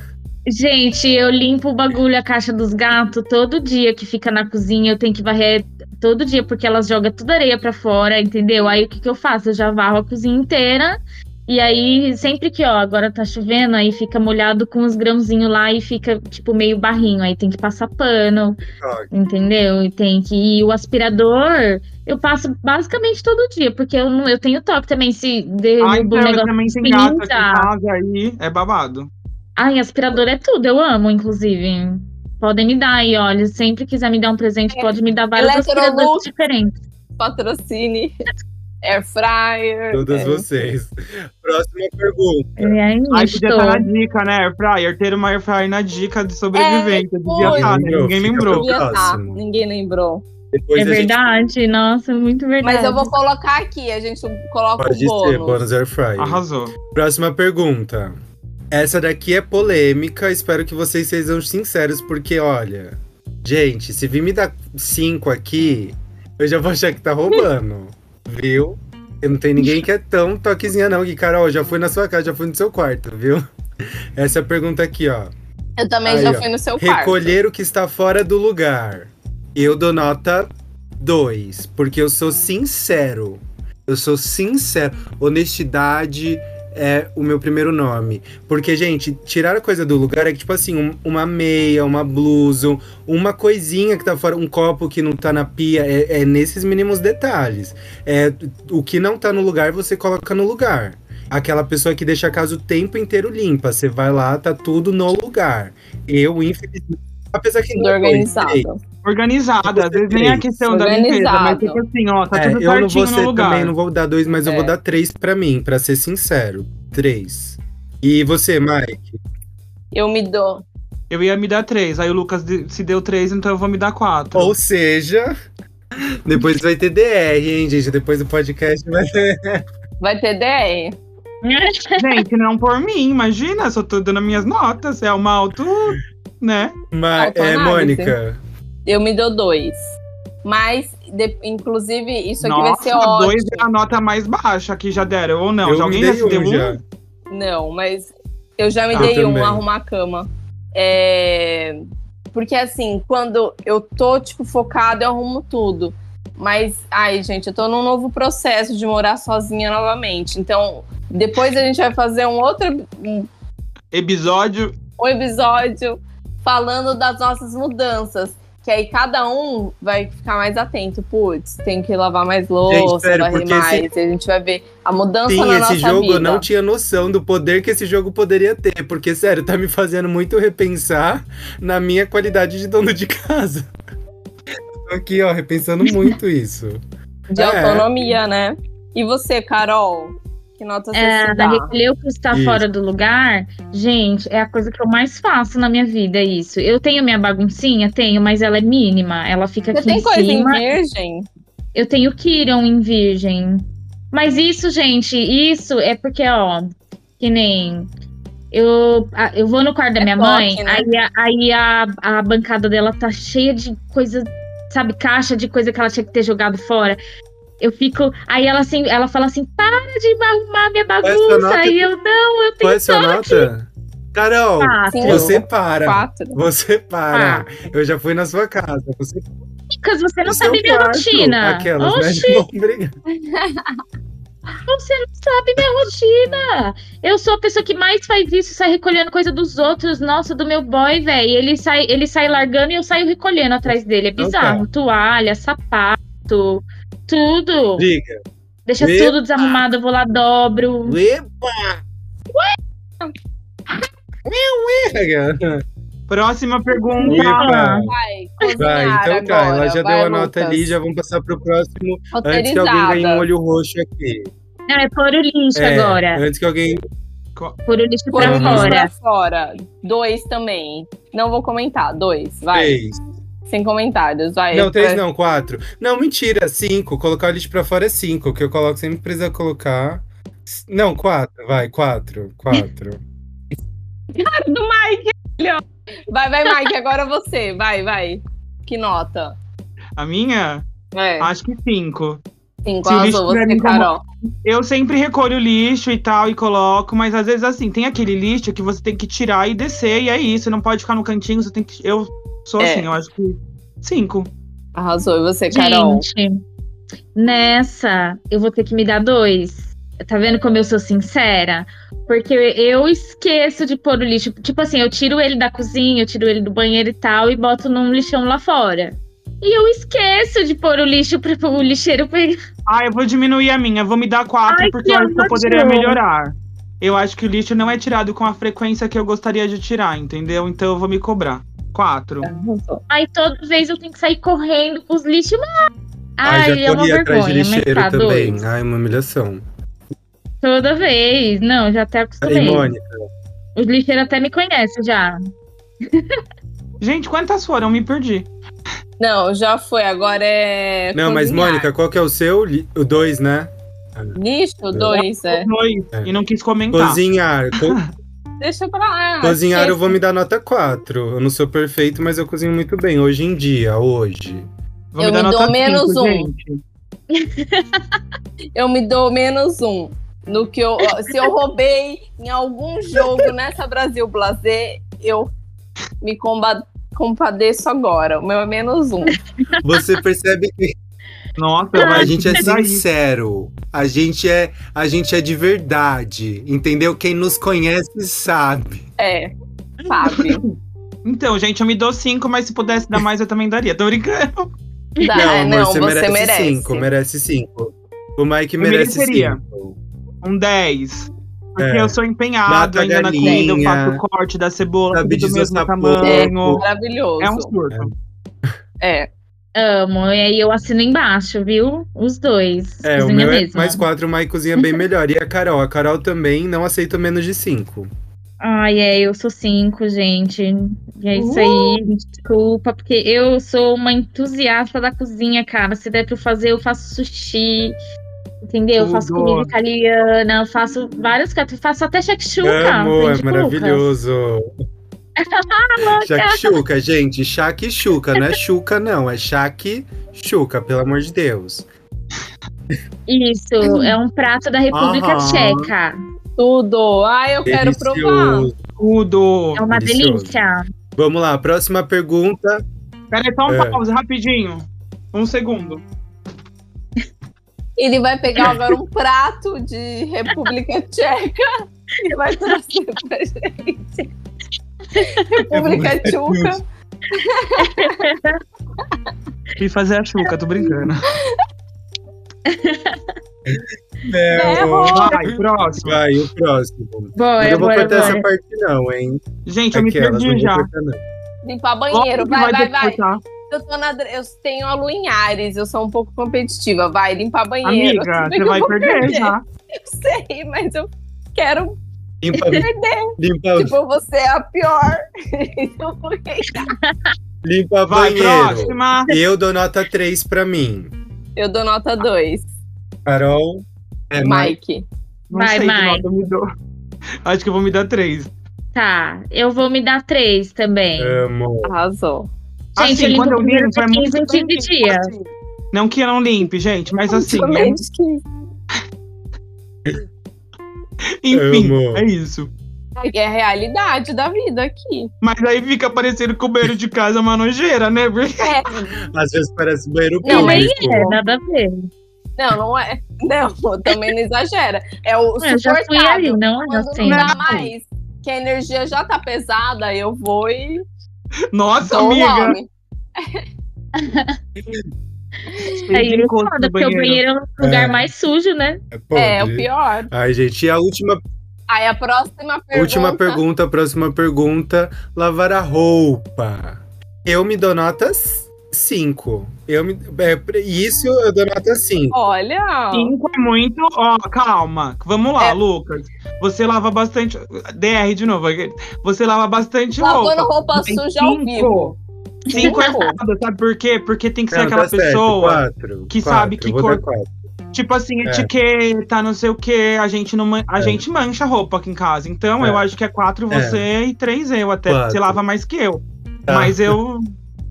S3: Gente, eu limpo o bagulho, a caixa dos gatos, todo dia que fica na cozinha. Eu tenho que varrer todo dia, porque elas jogam tudo areia pra fora, entendeu? Aí o que, que eu faço? Eu já varro a cozinha inteira. E aí, sempre que, ó, agora tá chovendo, aí fica molhado com uns grãozinhos lá e fica, tipo, meio barrinho. Aí tem que passar pano, entendeu? E tem que. E o aspirador, eu passo basicamente todo dia, porque eu, não, eu tenho toque também. Se derruba
S5: Ai,
S3: o
S5: então, eu
S3: negócio
S5: também tem gato aqui em casa aí. É babado.
S3: Ai, aspirador é tudo, eu amo, inclusive. Podem me dar aí, olha. Sempre quiser me dar um presente,
S4: É.
S3: pode me dar vários aspiradores diferentes.
S4: Patrocine. Air fryer.
S2: Todas
S4: é.
S2: vocês. Próxima pergunta.
S3: E aí,
S5: podia estar na dica, né? Air fryer. Ter uma air fryer na dica de sobrevivência.
S4: É,
S5: Devia estar, né? Ninguém lembrou.
S4: Devia tá.
S2: Próximo.
S4: Ninguém lembrou.
S2: Depois
S3: É
S2: a gente
S3: verdade, nossa, muito verdade.
S4: Mas eu vou colocar aqui, a gente coloca
S2: pode
S4: o bônus.
S2: ser bônus air fryer.
S5: Arrasou.
S2: Próxima pergunta. Essa daqui é polêmica, espero que vocês sejam sinceros, porque olha, gente, se vir me dar cinco aqui, eu já vou achar que tá roubando, *laughs* viu? E não tem ninguém que é tão toquezinha não, que Carol, já fui na sua casa, já fui no seu quarto, viu? *laughs* Essa pergunta aqui, ó.
S4: Eu também
S2: Aí,
S4: já
S2: ó.
S4: fui no seu quarto.
S2: Recolher o que está fora do lugar. Eu dou nota 2, porque eu sou sincero. Eu sou sincero. Honestidade é o meu primeiro nome. Porque, gente, tirar a coisa do lugar é que, tipo assim, um- uma meia, uma blusa, uma coisinha que tá fora, um copo que não tá na pia, é, é nesses mínimos detalhes. É, o que não tá no lugar, você coloca no lugar. Aquela pessoa que deixa a casa o tempo inteiro limpa. Você vai lá, tá tudo no lugar. Eu, infelizmente. Apesar que não foi,
S4: organizado.
S5: Organizada. Às vezes nem a questão da limpeza, mas tipo assim, ó, tá
S2: É,
S5: tudo
S2: eu não vou
S5: certinho
S2: ser
S5: no lugar.
S2: também, não vou dar dois, mas eu
S4: É.
S2: vou dar três pra mim, pra ser sincero. Três. E você, Mike?
S4: Eu me dou.
S5: Eu ia me dar três, aí o Lucas se deu três, então eu vou me dar quatro.
S2: Ou seja, depois vai ter DR, hein, gente? Depois do podcast vai ter.
S4: Vai ter DR.
S5: Gente, não por mim, imagina, só tô dando minhas notas, é uma auto, né?
S2: Mas, é. Mônica.
S4: Eu me dou dois. Mas, de- inclusive, isso aqui vai
S5: Nossa,
S4: ser ótimo.
S5: dois é a nota mais baixa que já deram, ou não?
S2: eu
S5: já alguém
S2: me
S5: já se deu
S2: um já.
S4: Não, mas eu já me
S2: Ah,
S4: dei
S2: também.
S4: um arrumar a cama. É... Porque assim, quando eu tô, tipo, focada, eu arrumo tudo. Mas, ai, gente, eu tô num novo processo de morar sozinha novamente. Então, depois a gente vai fazer um outro um,
S5: Episódio.
S4: um episódio falando das nossas mudanças. Que aí cada um vai ficar mais atento. Putz, tem que lavar mais louça,
S2: sério,
S4: varrer
S2: porque
S4: mais.
S2: esse-
S4: a gente vai ver a mudança
S2: Sim,
S4: na
S2: esse jogo
S4: vida.
S2: eu não tinha noção do poder que esse jogo poderia ter, porque, sério, tá me fazendo muito repensar na minha qualidade de dono de casa. Tô aqui, ó, repensando muito isso.
S4: De
S2: É.
S4: autonomia, né? E você, Carol? Que nota você
S3: É,
S4: se
S3: da
S4: dá?
S3: recolher o que está
S2: Isso.
S3: fora do lugar, gente, é a coisa que eu mais faço na minha vida, isso. Eu tenho minha baguncinha, tenho, mas ela é mínima. Ela fica
S4: Você
S3: aqui
S4: tem
S3: em
S4: coisa
S3: cima.
S4: em virgem?
S3: Eu tenho Kiron em virgem. Mas isso, gente, isso é porque, ó, que nem. Eu, eu vou no quarto da
S4: É
S3: minha
S4: toque,
S3: mãe,
S4: né?
S3: aí, a, aí a, a bancada dela tá cheia de coisa, sabe, caixa de coisa que ela tinha que ter jogado fora. Eu fico. Aí ela assim, ela fala assim: para de arrumar minha
S2: é
S3: bagunça. Aí eu, não, eu
S2: Qual
S3: tenho
S2: é sua nota? Carol,
S3: quatro.
S2: Você para.
S4: Quatro.
S2: Você para. Eu já fui na sua casa. Você
S3: Lucas, você não sabe minha
S2: quarto.
S3: rotina.
S2: Aquelas,
S3: Oxi, *laughs*
S2: né? Obrigado.
S3: Você não sabe minha rotina. Eu sou a pessoa que mais faz isso, sai recolhendo coisa dos outros. Nossa, do meu boy, velho. Ele sai, ele sai largando e eu saio recolhendo atrás dele. É
S2: Então
S3: bizarro. Toalha, sapato, tudo.
S2: Diga.
S3: Deixa
S2: Epa.
S3: tudo desarrumado, eu vou lá, dobro.
S2: Epa! Ué!
S5: Próxima pergunta.
S2: Epa!
S4: Vai,
S2: Vai, então tá.
S4: agora.
S2: Ela já
S4: Vai,
S2: deu a nota
S4: Lucas.
S2: ali, já vamos passar pro próximo. Antes que alguém ganhe um olho roxo aqui.
S3: Não, é pôr o lixo
S2: É,
S3: agora.
S2: Antes que alguém.
S3: Pôr o lixo pra fora.
S4: fora. Dois também. Não vou comentar. Dois. Vai.
S2: Três.
S4: Sem comentários. Vai.
S2: Não, três
S4: Vai.
S2: não, quatro. Não, mentira, cinco. Colocar o lixo pra fora é cinco. Que eu coloco sempre precisa colocar. Não, quatro, vai, quatro. Quatro. *laughs*
S4: Do Mike. Vai, vai, Mike. Agora você. Vai, vai. Que nota?
S5: A minha?
S4: É.
S5: Acho que cinco.
S4: Cinco.
S5: se o lixo
S4: Arrasou
S5: tiver
S4: você, Carol.
S5: Eu sempre recolho o lixo e tal e coloco, mas às vezes assim, tem aquele lixo que você tem que tirar e descer, e é isso, não pode ficar no cantinho, você tem que. Eu sou
S4: É.
S5: assim, eu acho que. Cinco.
S4: Arrasou. E você, Carol?
S3: Gente, nessa eu vou ter que me dar dois. Tá vendo como eu sou sincera? Porque eu esqueço de pôr o lixo. Tipo assim, eu tiro ele da cozinha, eu tiro ele do banheiro e tal, e boto num lixão lá fora. E eu esqueço de pôr o lixo para o lixeiro pegar.
S5: Ah, eu vou diminuir a minha, vou me dar quatro,
S3: Ai,
S5: porque
S3: que
S5: eu acho que eu poderia melhorar. Eu acho que o lixo não é tirado com a frequência que eu gostaria de tirar, entendeu? Então eu vou me cobrar. Quatro.
S3: Aí toda vez eu tenho que sair correndo com os lixos.
S2: Ai,
S3: Ai,
S2: já
S3: é uma
S2: de
S3: vergonha, mas
S2: lixeiro
S3: tá,
S2: também.
S3: dois.
S2: Ai, uma humilhação.
S3: Toda vez. Não, já até
S2: Aí,
S3: acostumei.
S2: Mônica.
S3: Os lixeiros até me conhecem já.
S5: Gente, quantas foram? Me perdi.
S4: Não, já foi. Agora é.
S2: Não, mas. Mônica, qual que é o seu? O dois, né?
S4: Lixo, dois, é.
S5: Dois.
S2: É.
S5: E não quis comentar.
S2: Cozinhar. Co- *laughs*
S4: Deixa pra lá.
S2: cozinhar eu vou me dar nota 4. Eu não sou perfeito, mas eu cozinho muito bem. Hoje em dia, hoje.
S5: Vou
S4: Eu
S5: dar
S4: me
S5: nota
S4: dou menos
S5: cinco,
S4: um.
S5: gente. *laughs*
S4: Eu me dou menos um. No que eu, se eu roubei em algum jogo nessa Brasil Blazer, eu me comba- compadeço agora. O meu é menos um.
S2: Você percebe que
S5: Nossa,
S2: a
S5: vai
S2: gente é
S5: ir.
S2: sincero. A gente é, a gente é de verdade. Entendeu? Quem nos conhece sabe.
S4: É, sabe? *laughs*
S5: Então, gente, eu me dou cinco, mas se pudesse dar mais, eu também daria. Tô brincando.
S4: Dá,
S2: não, amor,
S4: não,
S2: você, merece
S4: merece.
S2: 5. Merece 5. O Mike
S5: Eu
S2: merece
S5: mereceria.
S2: 5.
S5: Um 10. Porque
S2: É.
S5: eu sou empenhado
S2: Mata a
S5: ainda na comida, eu faço o corte da cebola,
S2: Sabe
S5: do mesmo tamanho.
S2: pouco.
S4: Maravilhoso.
S5: É um surto.
S4: É.
S3: Amo. E aí eu assino embaixo, viu? Os dois.
S2: É, o meu é
S3: mesmo.
S2: mais 4, o Mike cozinha bem *laughs* melhor. E a Carol? A Carol também não aceita menos de 5.
S3: Ai, é, eu sou cinco, gente. E é isso
S2: Uh!
S3: aí, me desculpa, porque eu sou uma entusiasta da cozinha, cara. Se der pra eu fazer, eu faço sushi. Entendeu? Eu faço
S5: Tudo.
S3: comida italiana, eu faço várias coisas. eu Faço até shakshuka.
S2: Amo, é maravilhoso. *laughs* Shakshuka, gente. Shakshuka, não é chuca, não. É shakshuka, pelo amor de Deus.
S3: Isso, é um prato da República
S2: Aham.
S3: Tcheca.
S4: Tudo. Ai, eu quero provar.
S2: Delicioso.
S5: Tudo.
S3: É uma
S2: Delicioso.
S3: delícia.
S2: Vamos lá, próxima pergunta.
S5: Peraí, só um
S2: É.
S5: pause, rapidinho. Um segundo.
S4: Ele vai pegar agora um prato de República Tcheca e vai trazer pra gente. *laughs* República Tchuca. *laughs*
S5: Fui fazer a chuca, tô brincando.
S2: Berro.
S5: Vai, próximo.
S2: Vai, o próximo. Eu não vou cortar essa parte, não, hein?
S5: Gente, eu me perdi
S2: não
S5: já.
S2: não.
S4: Limpar banheiro. Vai, vai, vai. Eu, tô na, eu tenho a lua em Ares, eu sou um pouco competitiva. Vai, limpar banheiro.
S5: Amiga, você vai perder já.
S4: Eu sei, mas eu quero
S2: Limpa, limpa,
S4: Tipo, você é a pior. *laughs* Então, ganhar.
S2: limpa
S5: Vai,
S2: banheiro.
S5: próxima.
S2: Eu dou nota 3 pra mim.
S4: Eu dou nota 2.
S2: Carol. É, Mike.
S4: Mike.
S5: Não
S3: Vai,
S5: sei que
S3: Mai.
S5: nota me dou. Acho que eu vou me dar três.
S3: Tá, eu vou me dar três também.
S2: Amo.
S4: Arrasou.
S3: Gente,
S5: assim,
S3: eu limpo
S5: quando eu limpo, é
S3: de
S5: muito
S3: 15 em 15
S5: bem,
S3: dias.
S5: assim. Não que eu não limpe, gente, mas assim. É-
S4: que- *laughs* *laughs*
S5: Enfim,
S2: Amo.
S5: é isso.
S4: É a realidade da vida aqui.
S5: Mas aí fica parecendo que o banheiro de casa é uma nojeira, né?
S4: É. *laughs*
S2: Às vezes parece banheiro
S4: Não,
S2: público.
S3: é, nada a ver.
S4: Não, não é. Não, também não exagera. É o
S3: Eu já fui ali,
S4: suportável.
S3: não é
S4: Quando
S3: assim.
S4: não dá mais, que a energia já tá pesada, eu vou e
S5: Nossa,
S4: dou
S5: amiga. *laughs*
S3: Aí é foda, porque o banheiro é o lugar
S2: É.
S3: mais sujo, né?
S4: É, o
S2: podre.
S4: pior.
S2: Ai, gente, e a última,
S4: Aí a próxima pergunta.
S2: última pergunta, a próxima pergunta. Lavar a roupa. Eu me dou notas 5. Eu me, é, isso eu dou nota 5.
S4: Olha.
S5: Cinco é muito. Ó, calma. Vamos lá,
S4: É.
S5: Lucas. Você lava bastante. DR de novo. Você lava bastante
S4: Lavando
S5: roupa.
S4: roupa
S5: Tem
S4: suja ao vivo.
S5: Cinco é foda, sabe por quê? Porque tem que ser
S2: Não,
S5: aquela
S2: tá certo,
S5: pessoa.
S2: quatro,
S5: que
S2: quatro,
S5: sabe que cor-. Tipo assim,
S2: É.
S5: etiqueta, não sei o quê. A gente não man- a
S2: É.
S5: gente mancha roupa aqui em casa. Então
S2: É.
S5: eu acho que é quatro você e três eu. Até
S2: Quatro.
S5: você lava mais que eu.
S2: Tá.
S5: Mas eu,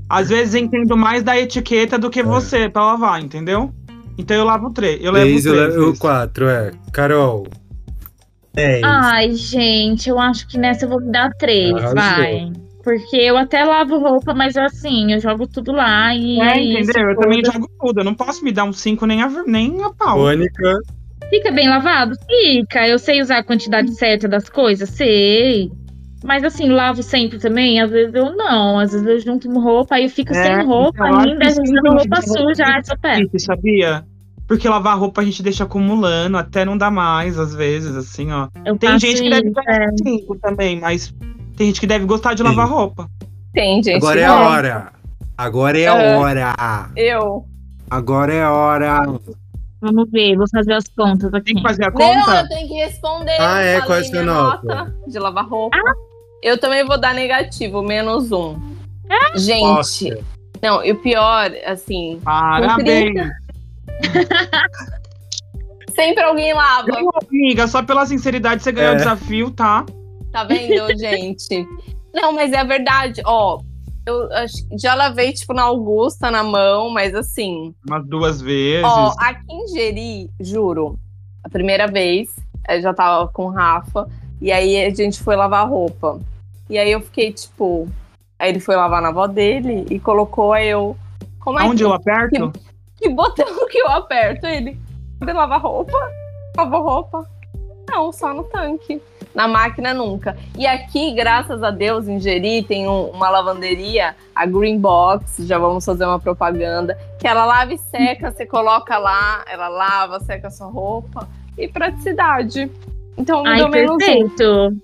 S5: às vezes, entendo mais da etiqueta do que
S2: É.
S5: você pra lavar, entendeu? Então eu lavo três. Eu levo
S2: Três,
S5: três.
S2: eu levo quatro, é. Carol. Dez.
S3: Ai, gente, eu acho que nessa eu vou me dar três,
S2: Arrasou.
S3: vai. Porque eu até lavo roupa, mas assim, eu jogo tudo lá e.
S5: É,
S3: é isso,
S5: entendeu? Eu também
S3: foda.
S5: jogo tudo. Eu não posso me dar um cinco nem a, nem a pau.
S2: Mônica.
S3: Fica bem lavado? Fica. Eu sei usar a quantidade certa das coisas? Sei. Mas assim, lavo sempre também? Às vezes eu não. Às vezes eu junto roupa, aí eu fico
S5: É,
S3: sem roupa
S5: então, eu acho
S3: ainda,
S5: sim,
S3: eu roupa suja, ai, só pé.
S5: Você sabia? Porque lavar roupa a gente deixa acumulando, até não dá mais, às vezes, assim, ó.
S3: Eu
S5: Tem gente que deve
S3: isso,
S5: ganhar
S3: é.
S5: cinco também, mas tem gente que deve gostar de
S2: Sim.
S5: lavar roupa.
S4: Tem, gente.
S2: Agora é
S4: não.
S2: a hora. Agora é a
S4: É.
S2: hora.
S4: Eu.
S2: Agora é a hora.
S3: Vamos ver, vou fazer as contas aqui.
S5: Tem que fazer a
S4: Não,
S5: conta?
S4: eu tenho que responder.
S2: Ah, é? Qual é a sua nota?
S4: de lavar roupa. Eu também vou dar negativo, menos um. Gente,
S2: Nossa.
S4: não, e o pior, assim,
S5: Parabéns. *laughs*
S4: sempre alguém lava.
S5: Amiga, só pela sinceridade você ganhou
S2: É.
S5: o desafio, tá?
S4: Tá vendo, *laughs* gente? Não, mas é verdade. Ó, eu acho que já lavei, tipo, na Augusta, na mão, mas assim.
S5: Umas duas vezes.
S4: Ó, aqui em Jeri, juro, a primeira vez, eu já tava com o Rafa, e aí a gente foi lavar roupa. E aí eu fiquei, tipo. Aí ele foi lavar na avó dele e colocou aí eu. Como é
S5: Onde
S4: que,
S5: eu aperto?
S4: que botão que eu aperto? Ele. Ele lava roupa? Lavou roupa? Não, só no tanque. Na máquina nunca. E aqui, graças a Deus, em Jeri, tem um- uma lavanderia, a Green Box, já vamos fazer uma propaganda, que ela lava e seca, você coloca lá, ela lava, seca a sua roupa. E praticidade. Então me
S3: Ai,
S4: menos um.
S3: perfeito.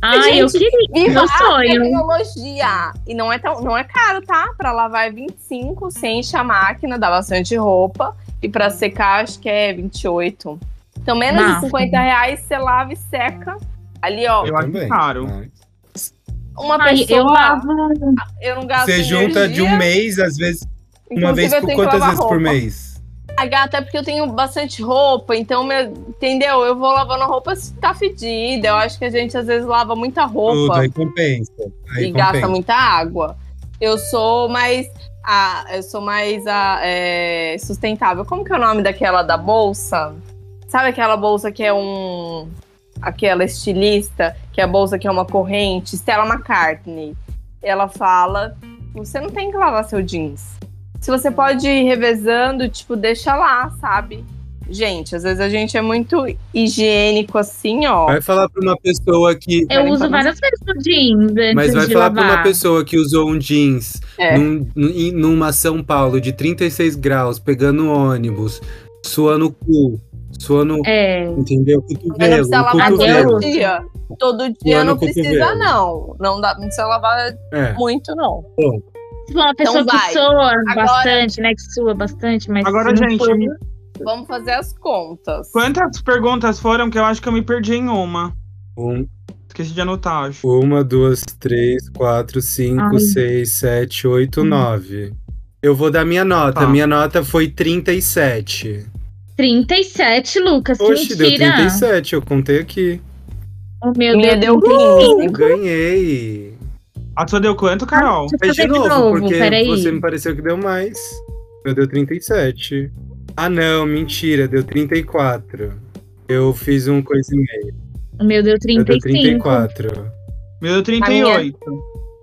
S3: Ai, eu
S4: Gente,
S3: queria.
S4: Viva
S3: Meu sonho.
S4: tecnologia! E não é, tão, não é caro, tá? Pra lavar é 25, você enche a máquina, dá bastante roupa. E pra secar, acho que é 28. Então, menos de
S3: Massa.
S4: 50 reais, você lava e seca. Ali, ó,
S5: Eu acho caro.
S2: Mas
S4: uma
S3: Ai,
S4: pessoa.
S3: eu lavo.
S4: eu não gasto
S2: Você junta de um
S4: energia,
S2: mês, às vezes, uma
S4: inclusive
S2: vez
S4: eu
S2: por
S4: tenho que
S2: quantas
S4: lavar
S2: vezes por
S4: roupa.
S2: mês?
S4: A gata é porque eu tenho bastante roupa, então, meu, entendeu? Eu vou lavando a roupa se tá fedida. Eu acho que a gente às vezes lava muita
S2: Tudo,
S4: roupa.
S2: aí compensa. Aí
S4: e gasta
S2: compensa.
S4: muita água. Eu sou mais a, eu sou mais a, é, sustentável. Como que é o nome daquela da bolsa? Sabe aquela bolsa que é um aquela estilista, que a bolsa aqui é uma corrente, Stella McCartney. Ela fala: você não tem que lavar seu jeans. Se você pode ir revezando, tipo, deixa lá, sabe? Gente, às vezes a gente é muito higiênico assim, ó.
S2: Vai falar pra uma pessoa que.
S3: Eu uso várias vezes o jeans. Antes
S2: Mas vai
S3: de
S2: falar
S3: lavar.
S2: pra uma pessoa que usou um jeans
S4: É.
S2: num- numa São Paulo de 36 graus, pegando ônibus, suando o cu, suando.
S3: É.
S2: Entendeu?
S4: Mas não
S2: Cotovelo,
S4: precisa lavar
S2: cotovelo.
S4: todo dia. Todo dia
S2: Suando
S4: não precisa,
S2: cotovelo.
S4: não. Não, dá, não precisa lavar
S2: É.
S4: muito, não.
S3: Se for uma pessoa
S4: Então
S3: que soa
S4: Agora-
S3: bastante, né? Que sua bastante, mas.
S5: Agora, gente,
S3: for-
S4: Vamos fazer as contas.
S5: Quantas perguntas foram que eu acho que eu me perdi em uma?
S2: Um,
S5: Esqueci de anotar, acho.
S2: uma, duas, três, quatro, cinco,
S3: Ai.
S2: seis, sete, oito,
S3: Hum.
S2: nove. Eu vou dar minha nota.
S5: Tá.
S2: Minha nota foi 37.
S3: 37, Lucas.
S2: Oxe, deu
S3: mentira.
S2: 37, eu contei aqui.
S3: O meu
S4: Minha
S3: deu
S4: deu
S3: 35.
S2: Ganhei.
S5: A sua deu quanto, Carol?
S3: Deixa eu
S2: Faz de novo,
S3: novo,
S2: porque
S3: peraí.
S2: você me pareceu que deu mais. Eu deu 37. Ah, não, mentira, deu 34. Eu fiz um coisa e meio.
S3: O meu deu
S2: Eu deu
S3: 35.
S2: 34.
S5: Meu deu 38.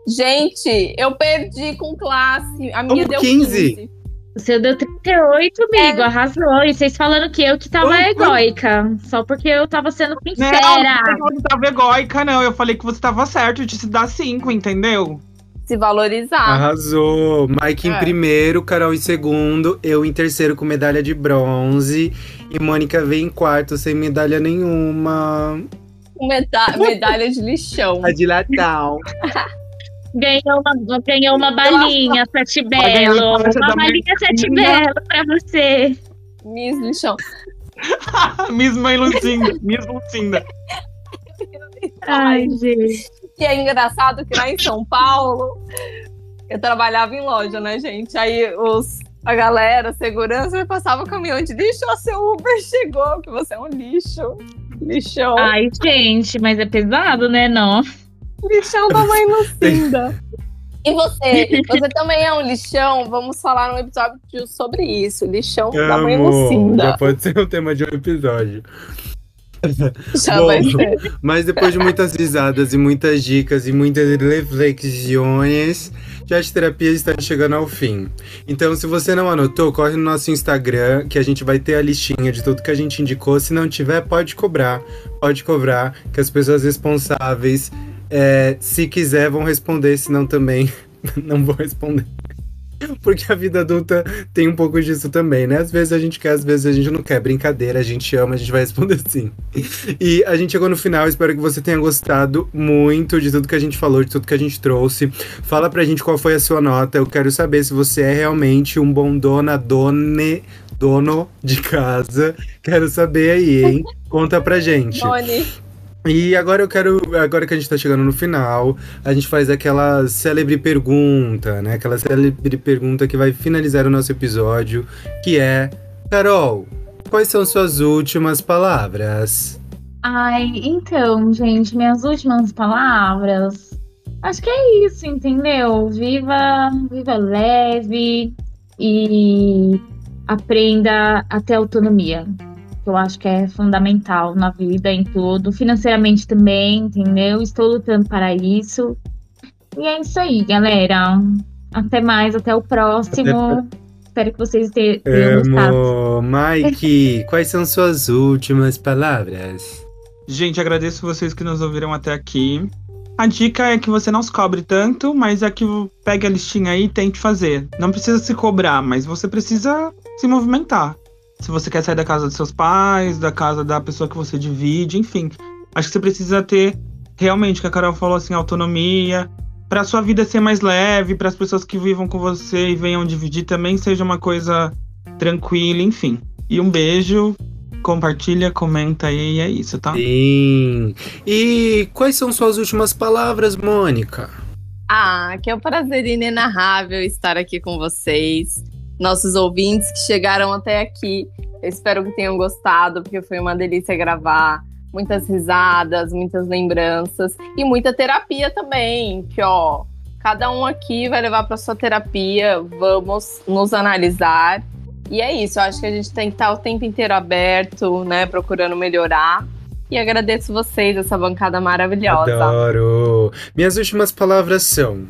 S4: Gente, eu perdi com classe. A minha
S2: Como
S4: deu
S2: 15?
S4: 15.
S3: O seu deu 38, amigo. Arrasou. E vocês falando que eu que tava egóica. Só porque eu tava sendo
S5: Não,
S3: sincera.
S5: não você tava egóica, não. Eu falei que você tava certo. Eu disse dar 5, entendeu?
S4: Se valorizar.
S2: Arrasou. Mike em
S4: É.
S2: primeiro, Carol em segundo, eu em terceiro com medalha de bronze. E Mônica veio em quarto sem medalha nenhuma.
S4: Meda- medalha de lixão.
S2: A de latão. *laughs*
S3: Ganhou uma, ganhou uma balinha, Sete Belo. Uma balinha Sete. Belo pra você.
S4: Miss lixão. *laughs*
S5: Miss Mãe Lucinda. Miss Lucinda.
S3: Ai, gente.
S4: Que é engraçado que lá em São Paulo, eu trabalhava em loja, né, gente? Aí os, a galera, a segurança, me passava o caminhão de lixo, ó, seu Uber chegou, que você é um lixo. Lixão.
S3: Ai, gente, mas é pesado, né? Não.
S4: Lixão da mãe Lucinda. E você? Você também é um lixão? Vamos falar num episódio sobre isso. Lixão da mãe
S2: Amo. Já
S4: Lucinda.
S2: pode ser o tema de um episódio. *laughs*
S4: Já
S2: Bom.
S4: vai ser.
S2: Mas depois de muitas risadas e muitas dicas e muitas reflexões, já de terapia está chegando ao fim. Então, se você não anotou, corre no nosso Instagram, que a gente vai ter a listinha de tudo que a gente indicou. Se não tiver, pode cobrar. Pode cobrar, que as pessoas responsáveis, é, se quiser, vão responder, senão também *laughs* não vou responder. Porque a vida adulta tem um pouco disso também, né? Às vezes a gente quer, às vezes a gente não quer. Brincadeira, a gente ama, a gente vai responder *laughs* sim. E a gente chegou no final, espero que você tenha gostado muito de tudo que a gente falou, de tudo que a gente trouxe. Fala pra gente qual foi a sua nota. Eu quero saber se você é realmente um bom dona, done, dono de casa. Quero saber aí, hein? Conta pra gente.
S4: Tony,
S2: E agora eu quero, agora que a gente tá chegando no final, a gente faz aquela célebre pergunta, né? Aquela célebre pergunta que vai finalizar o nosso episódio, que é: Carol, quais são suas últimas palavras?
S3: Ai, então, gente, minhas últimas palavras. Acho que é isso, entendeu? Viva, viva leve e aprenda a ter autonomia. Que eu acho que é fundamental na vida, em tudo. Financeiramente também, entendeu? Estou lutando para isso. E é isso aí, galera. Até mais, até o próximo. Espero que vocês te- tenham gostado.
S2: Amo. Mike, *laughs* quais são suas últimas palavras?
S5: Gente, agradeço vocês que nos ouviram até aqui. A dica é que você não se cobre tanto, mas é que pegue a listinha aí e tente fazer. Não precisa se cobrar, mas você precisa se movimentar. Se você quer sair da casa dos seus pais, da casa da pessoa que você divide, enfim. Acho que você precisa ter realmente, que a Carol falou assim, autonomia, para sua vida ser mais leve, para as pessoas que vivam com você e venham dividir também seja uma coisa tranquila, enfim. E um beijo, compartilha, comenta aí e é isso, tá?
S2: Sim. E quais são suas últimas palavras, Mônica?
S4: Ah, que é um prazer inenarrável estar aqui com vocês, nossos ouvintes que chegaram até aqui. Eu espero que tenham gostado, porque foi uma delícia gravar. Muitas risadas, muitas lembranças e muita terapia também. Que ó, cada um aqui vai levar para sua terapia. Vamos nos analisar. E é isso. Eu acho que a gente tem que estar o tempo inteiro aberto, né, procurando melhorar. E agradeço vocês, essa bancada maravilhosa.
S2: Adoro. Minhas últimas palavras são: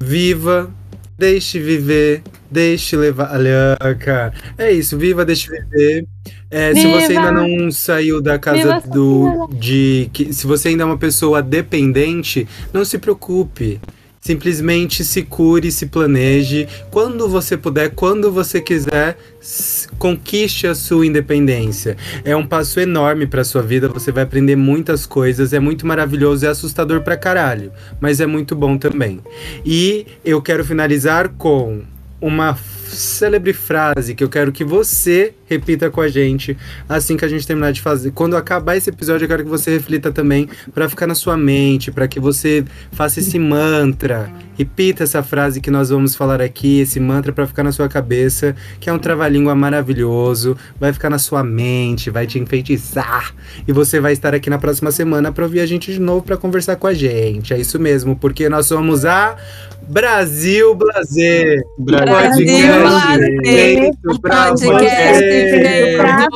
S2: viva, deixe viver, deixe levar. Alianca. É isso, viva, deixe viver. É, se você ainda não saiu da casa
S4: Viva,
S2: do. de que, Se você ainda é uma pessoa dependente, não se preocupe. Simplesmente se cure, se planeje. Quando você puder, quando você quiser, conquiste a sua independência. É um passo enorme pra sua vida, você vai aprender muitas coisas, é muito maravilhoso, é assustador pra caralho, mas é muito bom também. E eu quero finalizar com uma célebre frase que eu quero que você repita com a gente assim que a gente terminar de fazer. Quando acabar esse episódio, eu quero que você reflita também pra ficar na sua mente, pra que você faça esse mantra. Repita essa frase que nós vamos falar aqui, esse mantra pra ficar na sua cabeça, que é um trava-língua maravilhoso, vai ficar na sua mente, vai te enfeitiçar. E você vai estar aqui na próxima semana pra ouvir a gente de novo pra conversar com a gente. É isso mesmo, porque nós somos a Brasil Blazer.
S5: Brasil
S2: Podcast
S4: Blazer.
S2: feito pra você.
S4: feito pra